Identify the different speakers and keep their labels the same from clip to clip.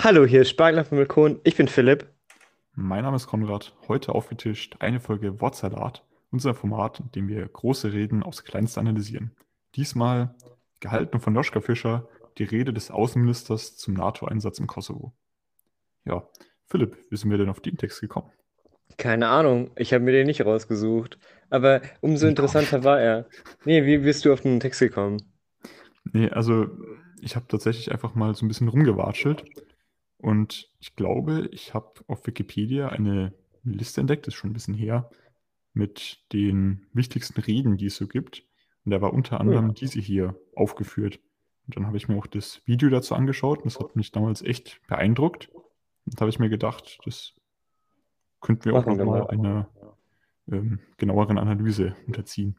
Speaker 1: Hallo, hier ist Spargel vom Balkon. Ich bin Philipp.
Speaker 2: Mein Name ist Konrad. Heute aufgetischt eine Folge Wortsalat, unser Format, in dem wir große Reden aufs Kleinste analysieren. Diesmal gehalten von Joschka Fischer, die Rede des Außenministers zum NATO-Einsatz im Kosovo. Ja, Philipp, wie sind wir denn auf den Text gekommen?
Speaker 1: Keine Ahnung, ich habe mir den nicht rausgesucht. Aber umso interessanter war er. Nee, wie bist du auf den Text gekommen?
Speaker 2: Nee, also ich habe tatsächlich einfach mal so ein bisschen rumgewatschelt und ich glaube, ich habe auf Wikipedia eine Liste entdeckt, das ist schon ein bisschen her, mit den wichtigsten Reden, die es so gibt. Und da war unter anderem
Speaker 1: Hm.
Speaker 2: diese hier aufgeführt. Und dann habe ich mir auch das Video dazu angeschaut und das hat mich damals echt beeindruckt. Und da habe ich mir gedacht, das könnten wir auch
Speaker 1: Machen wir
Speaker 2: nochmal
Speaker 1: mal.
Speaker 2: einer ähm, genaueren Analyse unterziehen.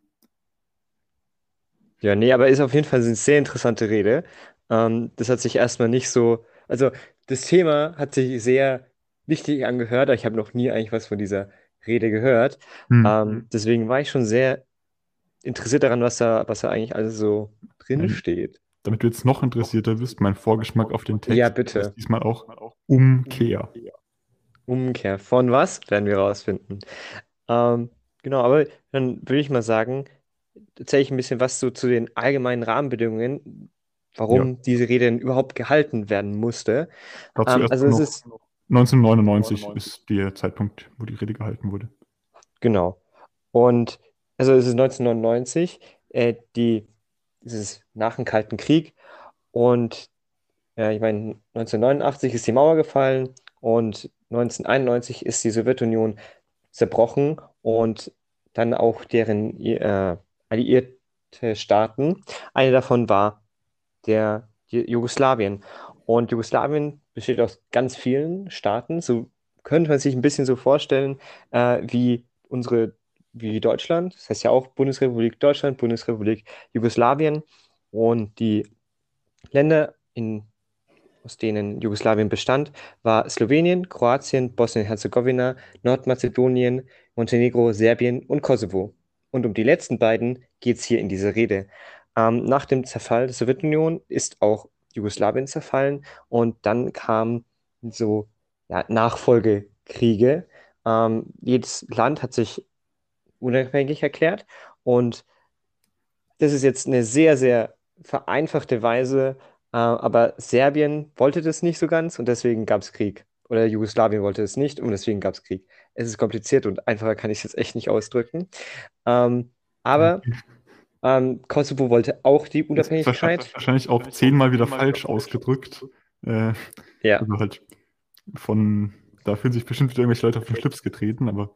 Speaker 1: Ja, nee, aber ist auf jeden Fall eine sehr interessante Rede. Ähm, das hat sich erstmal nicht so, also das Thema hat sich sehr wichtig angehört, aber ich habe noch nie eigentlich was von dieser Rede gehört.
Speaker 2: Hm.
Speaker 1: Ähm, deswegen war ich schon sehr interessiert daran, was da, was da eigentlich alles so drin
Speaker 2: Ähm,
Speaker 1: steht.
Speaker 2: Damit du jetzt noch interessierter wirst, mein Vorgeschmack auf den Text
Speaker 1: Ja,
Speaker 2: ist
Speaker 1: bitte.
Speaker 2: diesmal auch Umkehr.
Speaker 1: Umkehr von was, werden wir rausfinden. Ähm, genau, aber dann würde ich mal sagen, erzähle ich ein bisschen was so zu den allgemeinen Rahmenbedingungen,
Speaker 2: Ja,
Speaker 1: warum diese Rede denn überhaupt gehalten werden musste.
Speaker 2: dazu
Speaker 1: Ähm,
Speaker 2: erst
Speaker 1: also es ist,
Speaker 2: 1999 ist der Zeitpunkt, wo die Rede gehalten wurde.
Speaker 1: genau. Und also es ist 1999, äh, die, es ist nach dem Kalten Krieg und äh, ich meine, 1989 ist die Mauer gefallen und 1991 ist die Sowjetunion zerbrochen und dann auch deren äh, alliierte Staaten. Eine davon war der Ju- Jugoslawien. Und Jugoslawien besteht aus ganz vielen Staaten. So könnte man sich ein bisschen so vorstellen, äh, wie unsere, wie Deutschland. Das heißt ja auch Bundesrepublik Deutschland, Bundesrepublik Jugoslawien. Und die Länder, in, aus denen Jugoslawien bestand, war Slowenien, Kroatien, Bosnien-Herzegowina, Nordmazedonien, Montenegro, Serbien und Kosovo. Und um die letzten beiden geht es hier in dieser Rede. Ähm, nach dem Zerfall der Sowjetunion ist auch Jugoslawien zerfallen und dann kamen so ja, Nachfolgekriege. Ähm, jedes Land hat sich unabhängig erklärt und das ist jetzt eine sehr, sehr vereinfachte Weise, äh, aber Serbien wollte das nicht so ganz und deswegen gab es Krieg. Oder Jugoslawien wollte es nicht und deswegen gab es Krieg. Es ist kompliziert und einfacher kann ich es jetzt echt nicht ausdrücken. Ähm, aber ähm, Kosovo wollte auch die
Speaker 2: Das ist wahrscheinlich,
Speaker 1: Unabhängigkeit.
Speaker 2: wahrscheinlich auch zehnmal wieder falsch ausgedrückt. Äh,
Speaker 1: Ja,
Speaker 2: also halt von, da fühlen sich bestimmt wieder irgendwelche Leute auf den Schlips getreten, aber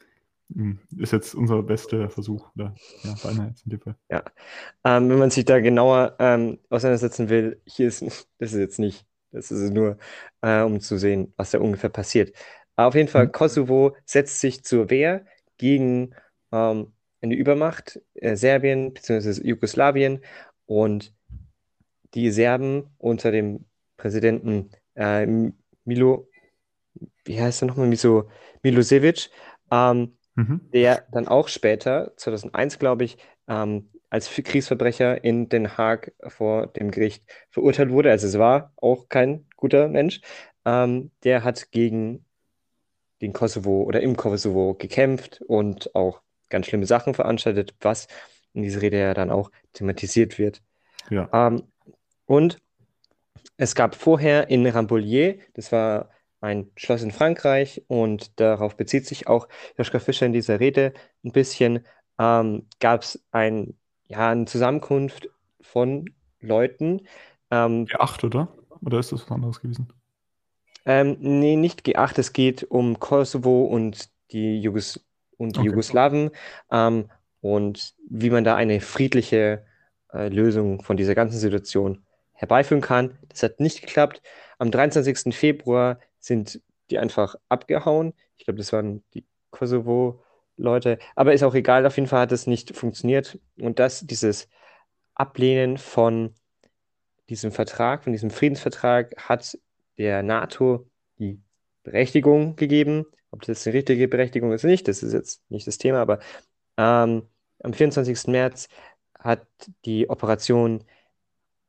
Speaker 2: mh, ist jetzt unser bester Versuch. Oder, ja, jetzt in dem Fall.
Speaker 1: ja. Ähm, wenn man sich da genauer ähm, auseinandersetzen will, hier ist, das ist jetzt nicht, das ist nur, äh, um zu sehen, was da ungefähr passiert. Auf jeden Fall,
Speaker 2: Mhm.
Speaker 1: Kosovo setzt sich zur Wehr gegen ähm, eine Übermacht, äh, Serbien bzw. Jugoslawien und die Serben unter dem Präsidenten äh, Milo, wie heißt er nochmal, Miso, Milosevic, ähm,
Speaker 2: Mhm.
Speaker 1: der dann auch später, 2001 glaube ich, ähm, als Kriegsverbrecher in Den Haag vor dem Gericht verurteilt wurde. Also es war auch kein guter Mensch. Ähm, der hat gegen den Kosovo oder im Kosovo gekämpft und auch ganz schlimme Sachen veranstaltet, was in dieser Rede ja dann auch thematisiert wird.
Speaker 2: Ja.
Speaker 1: Ähm, und es gab vorher in Rambouillet, das war ein Schloss in Frankreich und darauf bezieht sich auch Joschka Fischer in dieser Rede ein bisschen, ähm, gab es ein, ja, eine Zusammenkunft von Leuten, ähm,
Speaker 2: G8, oder? Oder ist das was anderes gewesen?
Speaker 1: ähm, nee, nicht G8, es geht um Kosovo und die Jugos und die
Speaker 2: Okay.
Speaker 1: Jugoslawen ähm, und wie man da eine friedliche äh, Lösung von dieser ganzen Situation herbeiführen kann. Das hat nicht geklappt. Am 23. Februar sind die einfach abgehauen. Ich glaube, das waren die Kosovo-Leute. Aber ist auch egal, auf jeden Fall hat es nicht funktioniert. Und das, dieses Ablehnen von diesem Vertrag, von diesem Friedensvertrag, hat der NATO die Berechtigung gegeben. Ob das jetzt eine richtige Berechtigung ist, nicht, das ist jetzt nicht das Thema, aber ähm, am 24. März hat die Operation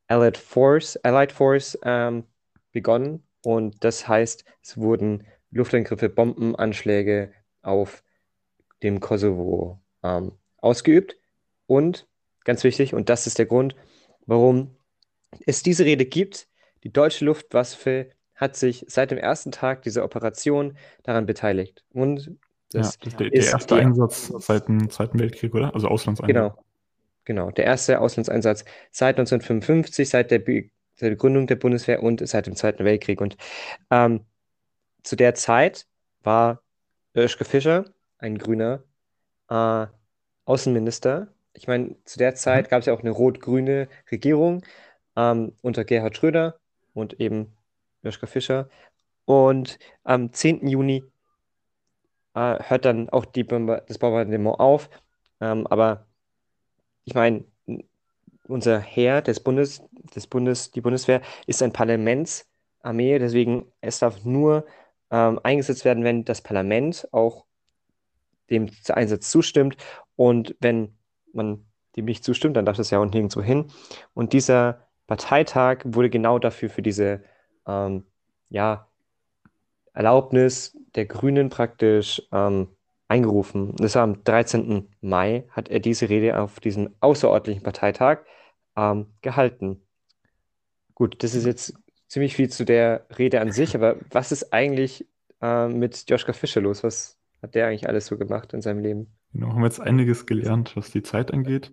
Speaker 1: Allied Force, Allied Force ähm, begonnen Und das heißt, es wurden Luftangriffe, Bombenanschläge auf dem Kosovo ähm, ausgeübt. Und ganz wichtig, und das ist der Grund, warum es diese Rede gibt, die deutsche Luftwaffe hat sich seit dem ersten Tag dieser Operation daran beteiligt. Und das,
Speaker 2: ja, der,
Speaker 1: ist
Speaker 2: der erste
Speaker 1: die-
Speaker 2: Einsatz seit dem Zweiten Weltkrieg, oder? Also Auslandseinsatz.
Speaker 1: Genau. Genau. Der erste Auslandseinsatz seit 1955, seit der, Be seit der Gründung der Bundeswehr und seit dem Zweiten Weltkrieg. Und ähm, zu der Zeit war Joschka Fischer, ein Grüner, äh, Außenminister. Ich meine, zu der Zeit gab es ja auch eine rot-grüne Regierung ähm, unter Gerhard Schröder und eben Joschka Fischer. Und am 10. Juni äh, hört dann auch die das Bombardement auf. Ähm, aber ich meine, unser Heer des Bundes, des Bundes, die Bundeswehr ist ein Parlamentsarmee, deswegen es darf nur ähm, eingesetzt werden, wenn das Parlament auch dem Einsatz zustimmt. Und wenn man dem nicht zustimmt, dann darf das ja auch nirgendwo hin. Und dieser Parteitag wurde genau dafür, für diese ähm, ja, Erlaubnis der Grünen praktisch ähm, eingerufen. Das war am 13. Mai, hat er diese Rede auf diesem außerordentlichen Parteitag ähm, gehalten. Gut, das ist jetzt ziemlich viel zu der Rede an sich, aber was ist eigentlich äh, mit Joschka Fischer los? Was hat der eigentlich alles so gemacht in seinem Leben?
Speaker 2: Genau, haben wir jetzt einiges gelernt, was die Zeit angeht.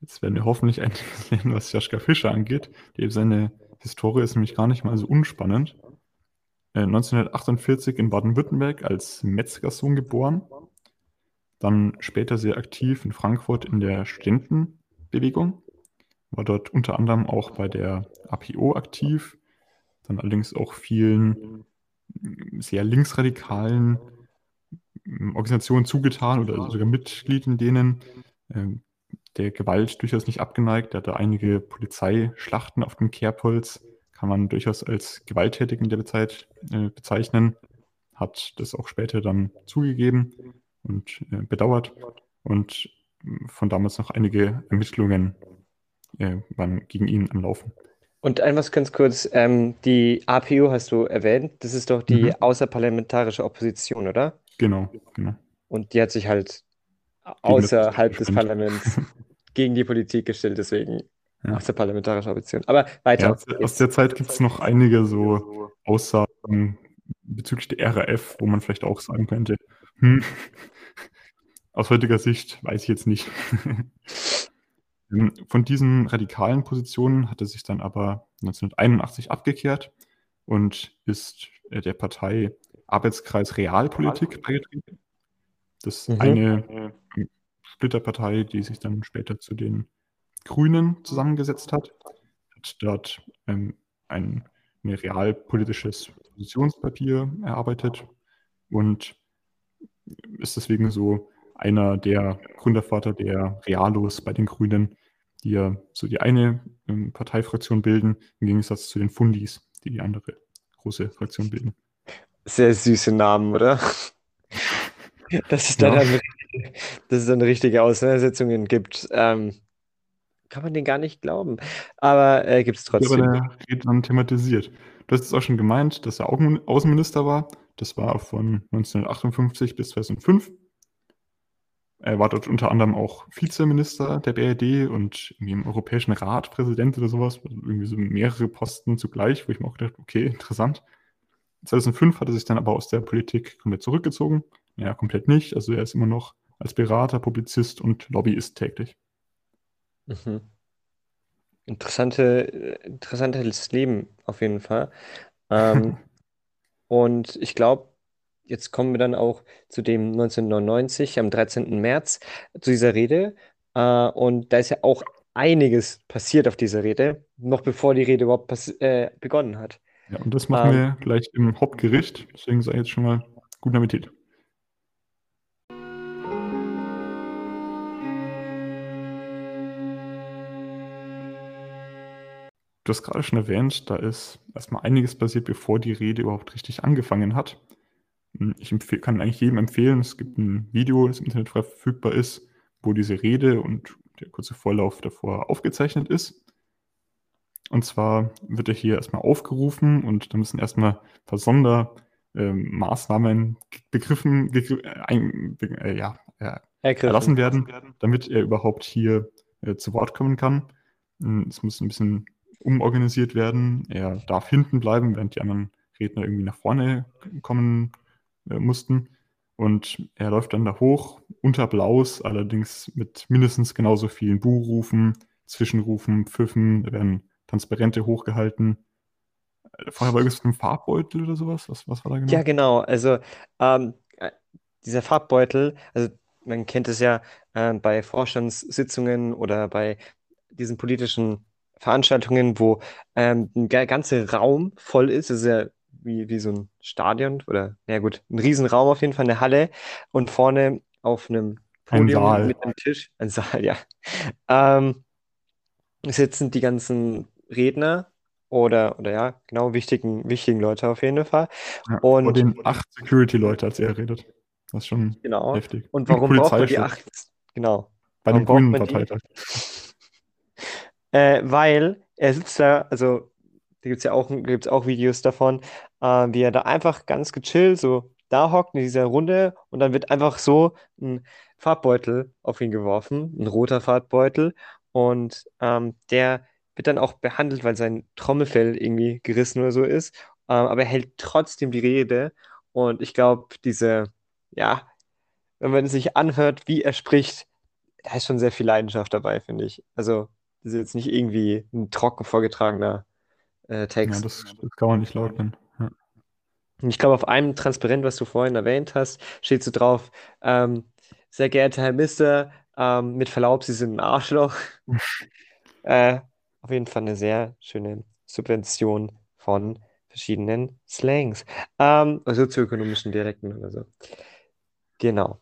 Speaker 2: Jetzt werden wir hoffentlich einiges lernen, was Joschka Fischer angeht. Die, seine Historie ist nämlich gar nicht mal so unspannend. Äh, 1948 in Baden-Württemberg als Metzgersohn geboren. Dann später sehr aktiv in Frankfurt in der Studentenbewegung. War dort unter anderem auch bei der APO aktiv. Dann allerdings auch vielen mm, sehr linksradikalen mm, Organisationen zugetan oder sogar Mitglied in denen. Der Gewalt durchaus nicht abgeneigt. Er hatte einige Polizeischlachten auf dem Kerbholz. Kann man durchaus als gewalttätig in der Zeit äh, bezeichnen. Hat das auch später dann zugegeben und äh, bedauert. Und mm, von damals noch einige Ermittlungen äh, waren gegen ihn am Laufen.
Speaker 1: Und etwas ganz kurz, ähm, die APO hast du erwähnt, das ist doch die
Speaker 2: Mhm.
Speaker 1: außerparlamentarische Opposition, oder?
Speaker 2: Genau, genau.
Speaker 1: Und die hat sich halt außerhalb des
Speaker 2: Parlament.
Speaker 1: Parlaments gegen die Politik gestellt, deswegen
Speaker 2: Ja.
Speaker 1: außerparlamentarische Opposition. Aber weiter.
Speaker 2: Ja, aus, der- aus der Zeit gibt es noch einige so Aussagen bezüglich der RAF, wo man vielleicht auch sagen könnte, hm, aus heutiger Sicht weiß ich jetzt nicht. Ähm, Von diesen radikalen Positionen hat er sich dann aber 1981 abgekehrt und ist äh, der Partei Arbeitskreis Realpolitik beigetreten. Das ist
Speaker 1: Mhm.
Speaker 2: eine äh, Splitterpartei, die sich dann später zu den Grünen zusammengesetzt hat. Hat dort ähm, ein, ein realpolitisches Positionspapier erarbeitet und ist deswegen so einer der Gründervater der Realos bei den Grünen, die ja so die eine ähm, Parteifraktion bilden, im Gegensatz zu den Fundis, die die andere große Fraktion bilden.
Speaker 1: Sehr süße Namen, oder? Dass es dann,
Speaker 2: Ja.
Speaker 1: dann, dass es dann richtige Auseinandersetzungen gibt. Ähm, kann man den gar nicht glauben. Aber äh, gibt es trotzdem.
Speaker 2: in der Rede dann thematisiert. Du hast es auch schon gemeint, dass er Außen- Außenminister war. Das war von 1958 bis 2005. Er war dort unter anderem auch Vizeminister der BRD und irgendwie im Europäischen Rat Präsident oder sowas. Also irgendwie so mehrere Posten zugleich, wo ich mir auch gedacht okay, interessant. 2005 hat er sich dann aber aus der Politik komplett zurückgezogen. Ja, komplett nicht. Also er ist immer noch als Berater, Publizist und Lobbyist tätig.
Speaker 1: Mhm. Interessante, interessantes Leben auf jeden Fall. Ähm, und ich glaube, jetzt kommen wir dann auch zu dem 1999, am 13. März, zu dieser Rede. Äh, und da ist ja auch einiges passiert auf dieser Rede, noch bevor die Rede überhaupt äh, begonnen hat.
Speaker 2: Ja, und das machen
Speaker 1: Ähm.
Speaker 2: wir gleich im Hauptgericht. Deswegen sage ich jetzt schon mal guten Appetit. Du hast gerade schon erwähnt, da ist erstmal einiges passiert, bevor die Rede überhaupt richtig angefangen hat. Hm, Ich kann eigentlich jedem empfehlen, es gibt ein Video, das im Internet frei verfügbar ist, wo diese Rede und der kurze Vorlauf davor aufgezeichnet ist. Und zwar wird er hier erstmal aufgerufen und da müssen erstmal ein paar Sondermaßnahmen begriffen, gegr ein, äh, ja, äh, erlassen werden, damit er überhaupt hier äh, zu Wort kommen kann. Hm, es muss ein bisschen umorganisiert werden. Er darf hinten bleiben, während die anderen Redner irgendwie nach vorne kommen äh, mussten. Und er läuft dann da hoch, unter Applaus, allerdings mit mindestens genauso vielen Buhrufen, Zwischenrufen, Pfiffen, da werden Transparente hochgehalten. Vorher war irgendwas mit einem Farbbeutel oder sowas. Was, was war da
Speaker 1: genau? Ja, genau. Also ähm, äh, dieser Farbbeutel, also man kennt es ja äh, bei Vorstandssitzungen oder bei diesen politischen Veranstaltungen, wo ähm, ein ganzer Raum voll ist. Das ist ja wie, wie so ein Stadion oder, ja gut, ein Riesenraum auf jeden Fall, eine Halle und vorne auf einem Podium
Speaker 2: ein
Speaker 1: mit einem Tisch, ein Saal, ja, ähm, sitzen die ganzen Redner oder, oder ja, genau, wichtigen, wichtigen Leute auf jeden Fall.
Speaker 2: Ja, und vor den acht Security-Leute, als er redet. Das ist schon
Speaker 1: genau.
Speaker 2: heftig.
Speaker 1: Und warum braucht man die acht? Genau.
Speaker 2: Bei dem grünen Parteitag.
Speaker 1: Äh, weil er sitzt da, also da gibt es ja auch, gibt's auch Videos davon, äh, wie er da einfach ganz gechillt so da hockt in dieser Runde und dann wird einfach so ein Farbbeutel auf ihn geworfen, ein roter Farbbeutel und ähm, der wird dann auch behandelt, weil sein Trommelfell irgendwie gerissen oder so ist, ähm, aber er hält trotzdem die Rede und ich glaube, diese, ja, wenn man sich anhört, wie er spricht, da ist schon sehr viel Leidenschaft dabei, finde ich. Also, ist jetzt nicht irgendwie ein trocken vorgetragener äh, Text.
Speaker 2: Ja, das, das, kann man nicht leugnen. Ja.
Speaker 1: Ich glaube, auf einem Transparent, was du vorhin erwähnt hast, steht so drauf, ähm, sehr geehrter Herr Mister, ähm, mit Verlaub, Sie sind ein Arschloch. äh, auf jeden Fall eine sehr schöne Subvention von verschiedenen Slangs, ähm, sozioökonomischen Dialekten oder so. Genau.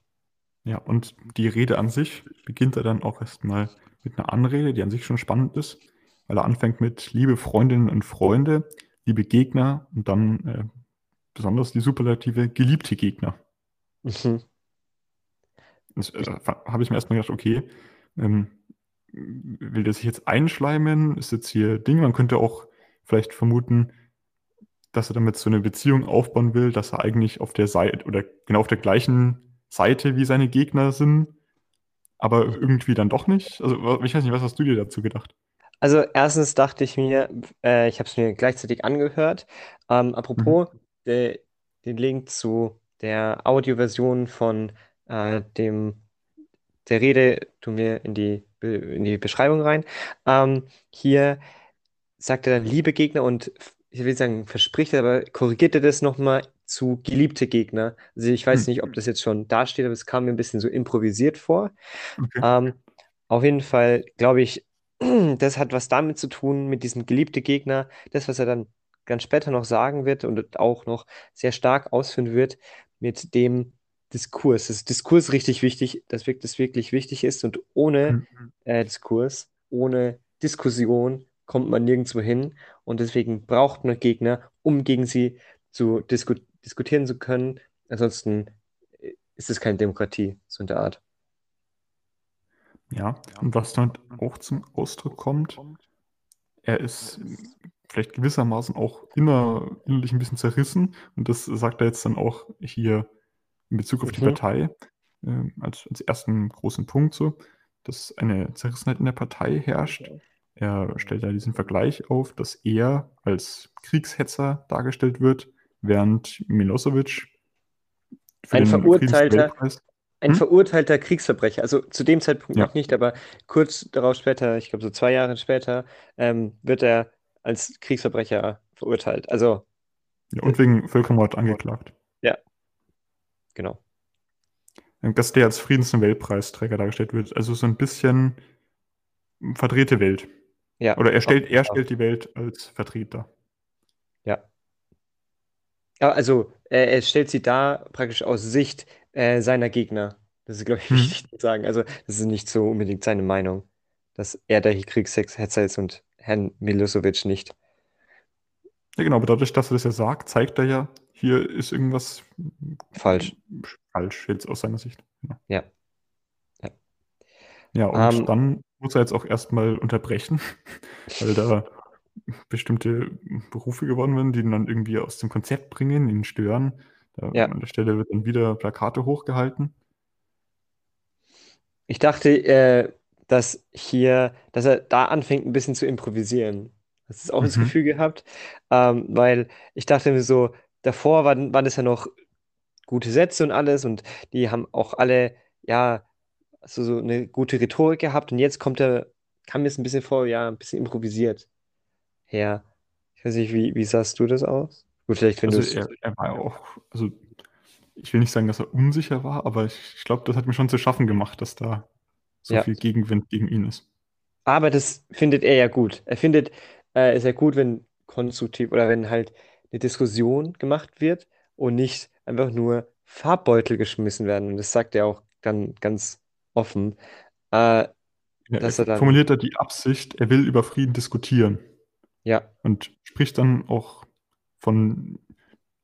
Speaker 2: Ja, und die Rede an sich beginnt er dann auch erstmal mit einer Anrede, die an sich schon spannend ist weil er anfängt mit liebe Freundinnen und Freunde, liebe Gegner und dann äh, besonders die Superlative geliebte Gegner. Mhm. Das äh, habe ich mir erstmal gedacht, okay, ähm, will der sich jetzt einschleimen? Ist jetzt hier Ding? Man könnte auch vielleicht vermuten, dass er damit so eine Beziehung aufbauen will, dass er eigentlich auf der Seite oder genau auf der gleichen Seite wie seine Gegner sind, aber irgendwie dann doch nicht. Also ich weiß nicht, was hast du dir dazu gedacht?
Speaker 1: Also erstens dachte ich mir, äh, ich habe es mir gleichzeitig angehört. Ähm, apropos, mhm. de, den Link zu der Audioversion von äh, dem der Rede tun wir in die, in die Beschreibung rein. Ähm, hier sagt er dann liebe Gegner und ich will sagen, verspricht er, aber korrigiert er das nochmal zu geliebte Gegner. Also ich weiß mhm. nicht, ob das jetzt schon dasteht, aber es kam mir ein bisschen so improvisiert vor. Okay. Ähm, auf jeden Fall glaube ich, das hat was damit zu tun, mit diesem geliebten Gegner, das, was er dann ganz später noch sagen wird und auch noch sehr stark ausführen wird, mit dem Diskurs. Das Diskurs richtig wichtig, dass das wirklich wichtig ist und ohne mhm. äh, Diskurs, ohne Diskussion kommt man nirgendwo hin und deswegen braucht man Gegner, um gegen sie zu diskutieren zu können. Ansonsten ist es keine Demokratie, so in der Art.
Speaker 2: Ja, und was dann auch zum Ausdruck kommt, er ist vielleicht gewissermaßen auch immer innerlich ein bisschen zerrissen. Und das sagt er jetzt dann auch hier in Bezug auf die mhm. Partei äh, als, als ersten großen Punkt so, dass eine Zerrissenheit in der Partei herrscht. Er stellt ja diesen Vergleich auf, dass er als Kriegshetzer dargestellt wird, während Milosevic
Speaker 1: ein verurteilter, ein hm? verurteilter Kriegsverbrecher. Also zu dem Zeitpunkt ja. noch nicht, aber kurz darauf später, ich glaube so zwei Jahre später, ähm, wird er als Kriegsverbrecher verurteilt. Also.
Speaker 2: Ja, und wegen Völkermord angeklagt.
Speaker 1: Ja. Genau.
Speaker 2: Dass der als Friedensnobelpreisträger dargestellt wird. Also so ein bisschen verdrehte Welt. Ja. Oder er stellt, er stellt die Welt als Vertreter.
Speaker 1: Ja. Also er stellt sie da praktisch aus Sicht äh, seiner Gegner. Das ist, glaube ich, hm. wichtig zu sagen. Also, das ist nicht so unbedingt seine Meinung, dass er der Kriegshetzer ist und Herrn Milosevic nicht.
Speaker 2: Ja, genau, aber dadurch, dass er das ja sagt, zeigt er ja, hier ist irgendwas
Speaker 1: falsch.
Speaker 2: Falsch, jetzt aus seiner Sicht.
Speaker 1: Genau. Ja.
Speaker 2: Ja, ja und ähm, dann muss er jetzt auch erstmal unterbrechen, weil da bestimmte Berufe geworden werden, die ihn dann irgendwie aus dem Konzept bringen, ihn stören. Da,
Speaker 1: Ja.
Speaker 2: An der Stelle wird dann wieder Plakate hochgehalten.
Speaker 1: Ich dachte, äh, dass hier, dass er da anfängt, ein bisschen zu improvisieren. Hast du auch das
Speaker 2: Mhm.
Speaker 1: Gefühl gehabt? Ähm, weil ich dachte mir so, davor waren, waren es ja noch gute Sätze und alles und die haben auch alle, ja, so, so eine gute Rhetorik gehabt und jetzt kommt er, kam mir es ein bisschen vor, ja, ein bisschen improvisiert her. Ich weiß nicht, wie, wie sahst du das aus? Gut, vielleicht, wenn
Speaker 2: Also er, er war auch, also ich will nicht sagen, dass er unsicher war, aber ich, ich glaube, das hat mir schon zu schaffen gemacht, dass da so
Speaker 1: Ja.
Speaker 2: viel Gegenwind gegen ihn ist.
Speaker 1: Aber das findet er ja gut. Er findet äh, es ja gut, wenn konstruktiv oder wenn halt eine Diskussion gemacht wird und nicht einfach nur Farbbeutel geschmissen werden. Und das sagt er auch dann ganz offen, äh,
Speaker 2: Ja,
Speaker 1: dass
Speaker 2: er
Speaker 1: er dann,
Speaker 2: formuliert da die Absicht, er will über Frieden diskutieren
Speaker 1: ja,
Speaker 2: und spricht dann auch von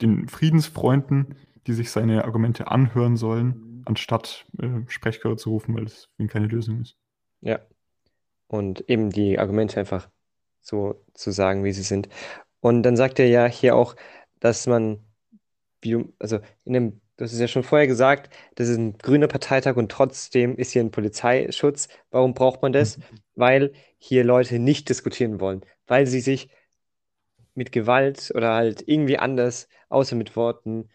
Speaker 2: den Friedensfreunden, die sich seine Argumente anhören sollen, anstatt äh, Sprechchöre zu rufen, weil das für ihn keine Lösung ist.
Speaker 1: ja. Und eben die Argumente einfach so zu sagen, wie sie sind. Und dann sagt er ja hier auch, dass man, also in dem, du hast es ja schon vorher gesagt, das ist ein grüner Parteitag und trotzdem ist hier ein Polizeischutz. Warum braucht man das? Weil hier Leute nicht diskutieren wollen, weil sie sich mit Gewalt oder halt irgendwie anders, außer mit Worten,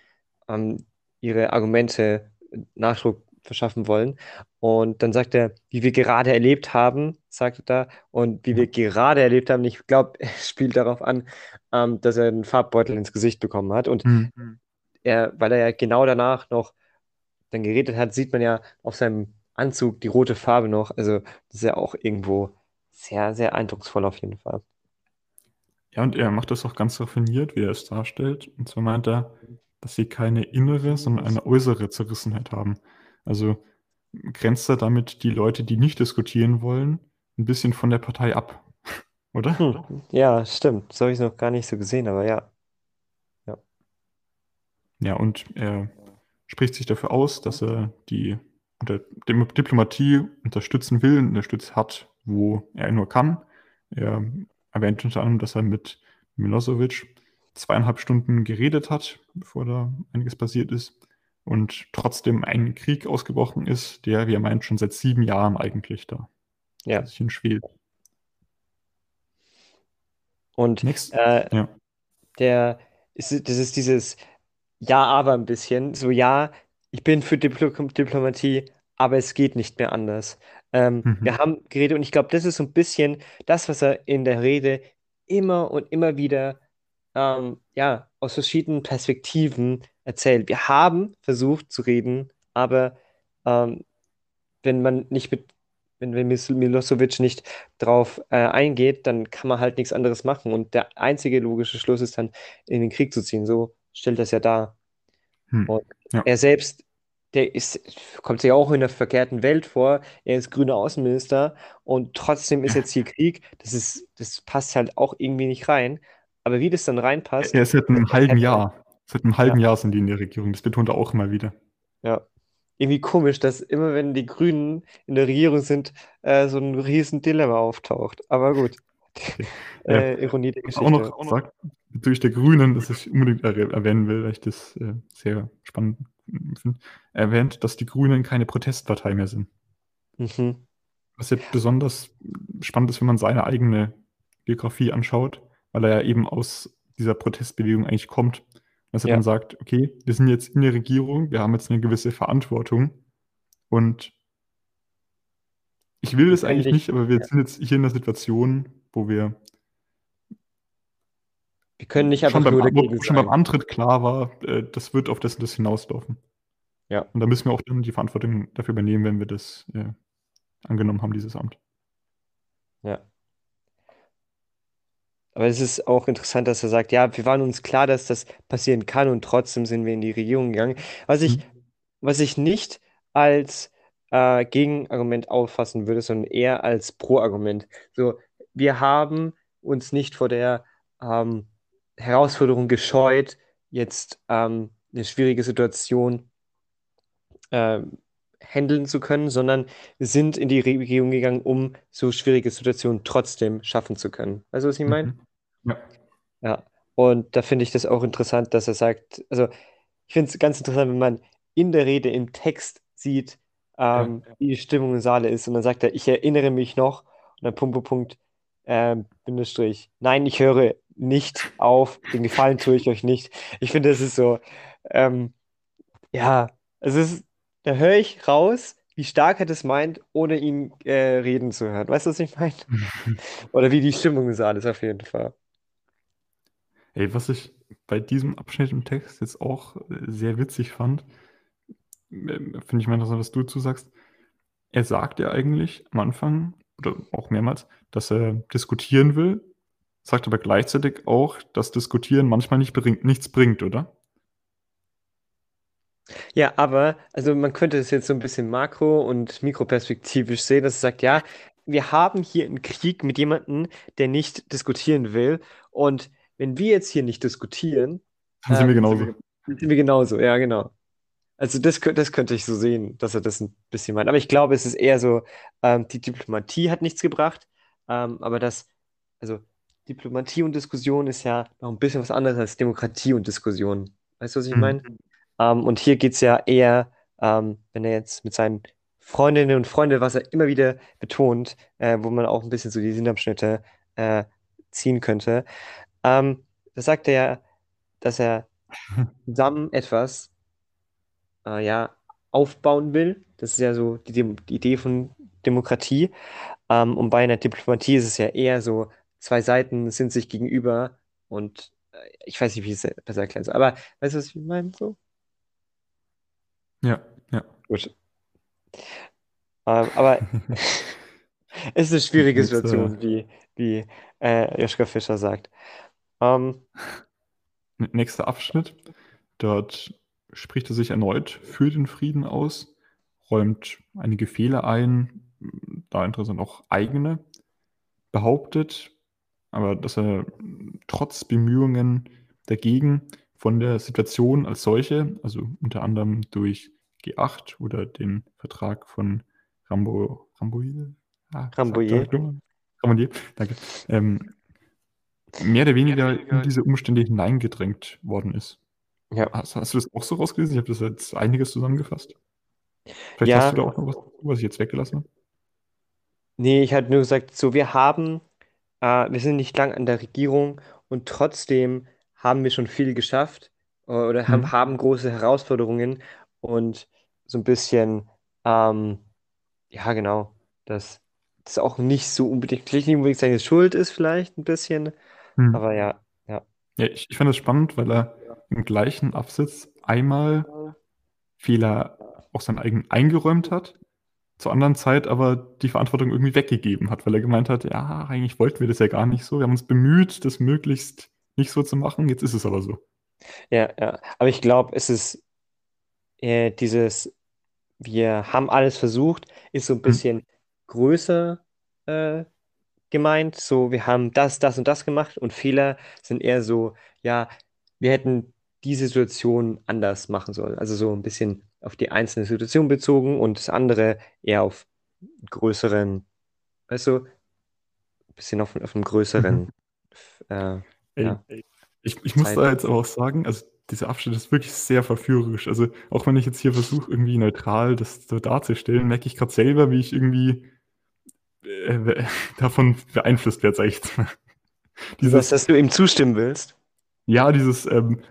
Speaker 1: ähm, ihre Argumente Nachdruck verschaffen wollen. Und dann sagt er, wie wir gerade erlebt haben, sagt er da, und wie wir gerade erlebt haben, ich glaube, er spielt darauf an, ähm, dass er einen Farbbeutel ins Gesicht bekommen hat. Und
Speaker 2: Mhm.
Speaker 1: er, weil er ja genau danach noch dann geredet hat, sieht man ja auf seinem Anzug die rote Farbe noch. Also das ist ja auch irgendwo sehr, sehr eindrucksvoll auf jeden Fall.
Speaker 2: Ja, und er macht das auch ganz raffiniert, wie er es darstellt. Und zwar meint er, dass sie keine innere, sondern eine äußere Zerrissenheit haben. Also grenzt er damit die Leute, die nicht diskutieren wollen, ein bisschen von der Partei ab. Oder?
Speaker 1: Hm, ja, stimmt. Das habe ich noch gar nicht so gesehen, aber ja.
Speaker 2: Ja, und er spricht sich dafür aus, dass er die unter Diplomatie unterstützen will und unterstützt hat, wo er nur kann. Er erwähnt unter anderem, dass er mit Milosevic zweieinhalb Stunden geredet hat, bevor da einiges passiert ist. Und trotzdem ein Krieg ausgebrochen ist, der, wie er meint, schon seit sieben Jahren eigentlich da
Speaker 1: Ja.
Speaker 2: sich schwelt.
Speaker 1: Und
Speaker 2: Next.
Speaker 1: äh,
Speaker 2: Ja.
Speaker 1: der ist, das ist dieses Ja, aber ein bisschen. So, ja, ich bin für Diplo Diplomatie, aber es geht nicht mehr anders. Ähm,
Speaker 2: Mhm.
Speaker 1: wir haben geredet und ich glaube, das ist so ein bisschen das, was er in der Rede immer und immer wieder ähm, ja, aus verschiedenen Perspektiven erzählt. Wir haben versucht zu reden, aber ähm, wenn man nicht mit, wenn, wenn Milosevic nicht drauf äh, eingeht, dann kann man halt nichts anderes machen. Und der einzige logische Schluss ist dann, in den Krieg zu ziehen. So stellt das ja dar.
Speaker 2: Hm.
Speaker 1: Und
Speaker 2: Ja.
Speaker 1: er selbst, der ist, kommt sich auch in einer verkehrten Welt vor. Er ist grüner Außenminister und trotzdem ist jetzt hier Krieg. Das ist, das passt halt auch irgendwie nicht rein. Aber wie das dann reinpasst,
Speaker 2: Er ist seit einem halben Jahr. Seit einem halben Jahr sind die in der Regierung. Das betont er auch immer wieder.
Speaker 1: ja. Irgendwie komisch, dass immer, wenn die Grünen in der Regierung sind, äh, so ein riesen Dilemma auftaucht. Aber gut. äh, Ironie der
Speaker 2: Was auch
Speaker 1: Geschichte.
Speaker 2: noch sagt, bezüglich der Grünen, das ich unbedingt erwäh- erwähnen will, weil ich das äh, sehr spannend erwähnt, dass die Grünen keine Protestpartei mehr sind.
Speaker 1: Mhm.
Speaker 2: Was ja besonders spannend ist, wenn man seine eigene Biografie anschaut, weil er ja eben aus dieser Protestbewegung eigentlich kommt. Dass er
Speaker 1: Ja.
Speaker 2: dann sagt, okay, wir sind jetzt in der Regierung, wir haben jetzt eine gewisse Verantwortung und ich will das eigentlich
Speaker 1: Eigentlich-
Speaker 2: nicht, aber wir sind jetzt hier in einer Situation, wo wir
Speaker 1: Wir können nicht einfach
Speaker 2: schon,
Speaker 1: nur
Speaker 2: beim,
Speaker 1: dagegen
Speaker 2: schon beim. Antritt klar war, äh, das wird auf das, das hinauslaufen.
Speaker 1: Ja.
Speaker 2: Und da müssen wir auch dann die Verantwortung dafür übernehmen, wenn wir das äh, angenommen haben, dieses Amt.
Speaker 1: Ja. Aber es ist auch interessant, dass er sagt, ja, wir waren uns klar, dass das passieren kann und trotzdem sind wir in die Regierung gegangen. Was ich,
Speaker 2: Mhm.
Speaker 1: was ich nicht als äh, Gegenargument auffassen würde, sondern eher als Pro-Argument. So, wir haben uns nicht vor der ähm, Herausforderung gescheut, jetzt ähm, eine schwierige Situation ähm, handeln zu können, sondern sind in die Regierung gegangen, um so schwierige Situationen trotzdem schaffen zu können. Weißt du, was ich meine?
Speaker 2: Mhm. Ja.
Speaker 1: Ja. Und da finde ich das auch interessant, dass er sagt, also ich finde es ganz interessant, wenn man in der Rede im Text sieht,
Speaker 2: Ja.
Speaker 1: ähm, wie die Stimmung im Saale ist. Und dann sagt er, ich erinnere mich noch, und dann Punkt, Punkt, Punkt, ähm, Bindestrich. Nein, ich höre nicht auf, den Gefallen tue ich euch nicht. Ich finde, das ist so, ähm, ja, es ist, da höre ich raus, wie stark er das meint, ohne ihn äh, reden zu hören. Weißt du, was ich meine? Oder wie die Stimmung ist auf jeden Fall.
Speaker 2: Ey, was ich bei diesem Abschnitt im Text jetzt auch äh, sehr witzig fand, ähm, finde ich mal interessant, was du dazu sagst. Er sagt ja eigentlich am Anfang oder auch mehrmals, dass er diskutieren will, sagt aber gleichzeitig auch, dass Diskutieren manchmal nicht bringt, nichts bringt, oder?
Speaker 1: Ja, aber, also man könnte es jetzt so ein bisschen makro- und mikroperspektivisch sehen, dass es sagt, ja, wir haben hier einen Krieg mit jemandem, der nicht diskutieren will. Und wenn wir jetzt hier nicht diskutieren,
Speaker 2: Dann sind wir
Speaker 1: ähm,
Speaker 2: genauso.
Speaker 1: dann sind wir genauso. Ja, genau. Also das, das könnte ich so sehen, dass er das ein bisschen meint. Aber ich glaube, es ist eher so, ähm, die Diplomatie hat nichts gebracht, ähm, aber das, also Diplomatie und Diskussion ist ja noch ein bisschen was anderes als Demokratie und Diskussion. Weißt du, was ich
Speaker 2: Mhm.
Speaker 1: meine? Ähm, und hier geht es ja eher, ähm, wenn er jetzt mit seinen Freundinnen und Freunden, was er immer wieder betont, äh, wo man auch ein bisschen so die Sinnabschnitte äh, ziehen könnte, ähm, da sagt er ja, dass er zusammen etwas äh, ja, aufbauen will. Das ist ja so die, die Idee von Demokratie. Ähm, und bei einer Diplomatie ist es ja eher so, zwei Seiten sind sich gegenüber und äh, ich weiß nicht, wie ich es besser erklären soll. Aber weißt du, was ich meine? So?
Speaker 2: Ja, ja.
Speaker 1: Gut. Ähm, aber es ist eine schwierige
Speaker 2: äh,
Speaker 1: Situation, wie, wie äh, Joschka Fischer sagt. Ähm,
Speaker 2: Nächster Abschnitt. Dort spricht er sich erneut für den Frieden aus, räumt einige Fehler ein, da interessant auch eigene, behauptet, aber dass er trotz Bemühungen dagegen von der Situation als solche, also unter anderem durch G8 oder den Vertrag von Rambo, Rambouillet, ah, er, du? Rambouillet, danke, ähm, mehr oder weniger in diese Umstände hineingedrängt worden ist.
Speaker 1: ja.
Speaker 2: Hast, hast du das auch so rausgelesen? Ich habe das jetzt einiges zusammengefasst. Vielleicht
Speaker 1: Ja.
Speaker 2: hast du da auch noch was, dazu, was ich jetzt weggelassen habe.
Speaker 1: Nee, ich hatte nur gesagt, so, wir haben, äh, wir sind nicht lang an der Regierung und trotzdem haben wir schon viel geschafft äh, oder haben,
Speaker 2: Mhm.
Speaker 1: haben große Herausforderungen und so ein bisschen, ähm, ja, genau, dass das auch nicht so unbedingt, nicht unbedingt seine Schuld ist, vielleicht ein bisschen,
Speaker 2: Mhm.
Speaker 1: aber ja, ja.
Speaker 2: Ja, ich, ich fand das spannend, weil er im gleichen Absatz einmal Fehler auch sein eigen eingeräumt hat, zur anderen Zeit aber die Verantwortung irgendwie weggegeben hat, weil er gemeint hat, ja, eigentlich wollten wir das ja gar nicht so. Wir haben uns bemüht, das möglichst nicht so zu machen. Jetzt ist es aber so.
Speaker 1: Ja, ja. Aber ich glaube, es ist äh, dieses, wir haben alles versucht, ist so ein
Speaker 2: Mhm.
Speaker 1: bisschen größer äh, gemeint. So, wir haben das, das und das gemacht und Fehler sind eher so, ja, wir hätten diese Situation anders machen sollen. Also so ein bisschen auf die einzelne Situation bezogen und das andere eher auf größeren, weißt du, ein bisschen auf, auf einem größeren, äh,
Speaker 2: Ey,
Speaker 1: ja.
Speaker 2: ich, ich muss da jetzt aber auch sagen, also dieser Abschnitt ist wirklich sehr verführerisch. Also auch wenn ich jetzt hier versuche, irgendwie neutral das so darzustellen, merke ich gerade selber, wie ich irgendwie äh, davon beeinflusst werde, sag ich jetzt mal.
Speaker 1: Was,
Speaker 2: Dieses,
Speaker 1: dass du ihm zustimmen willst?
Speaker 2: ja, dieses, ähm,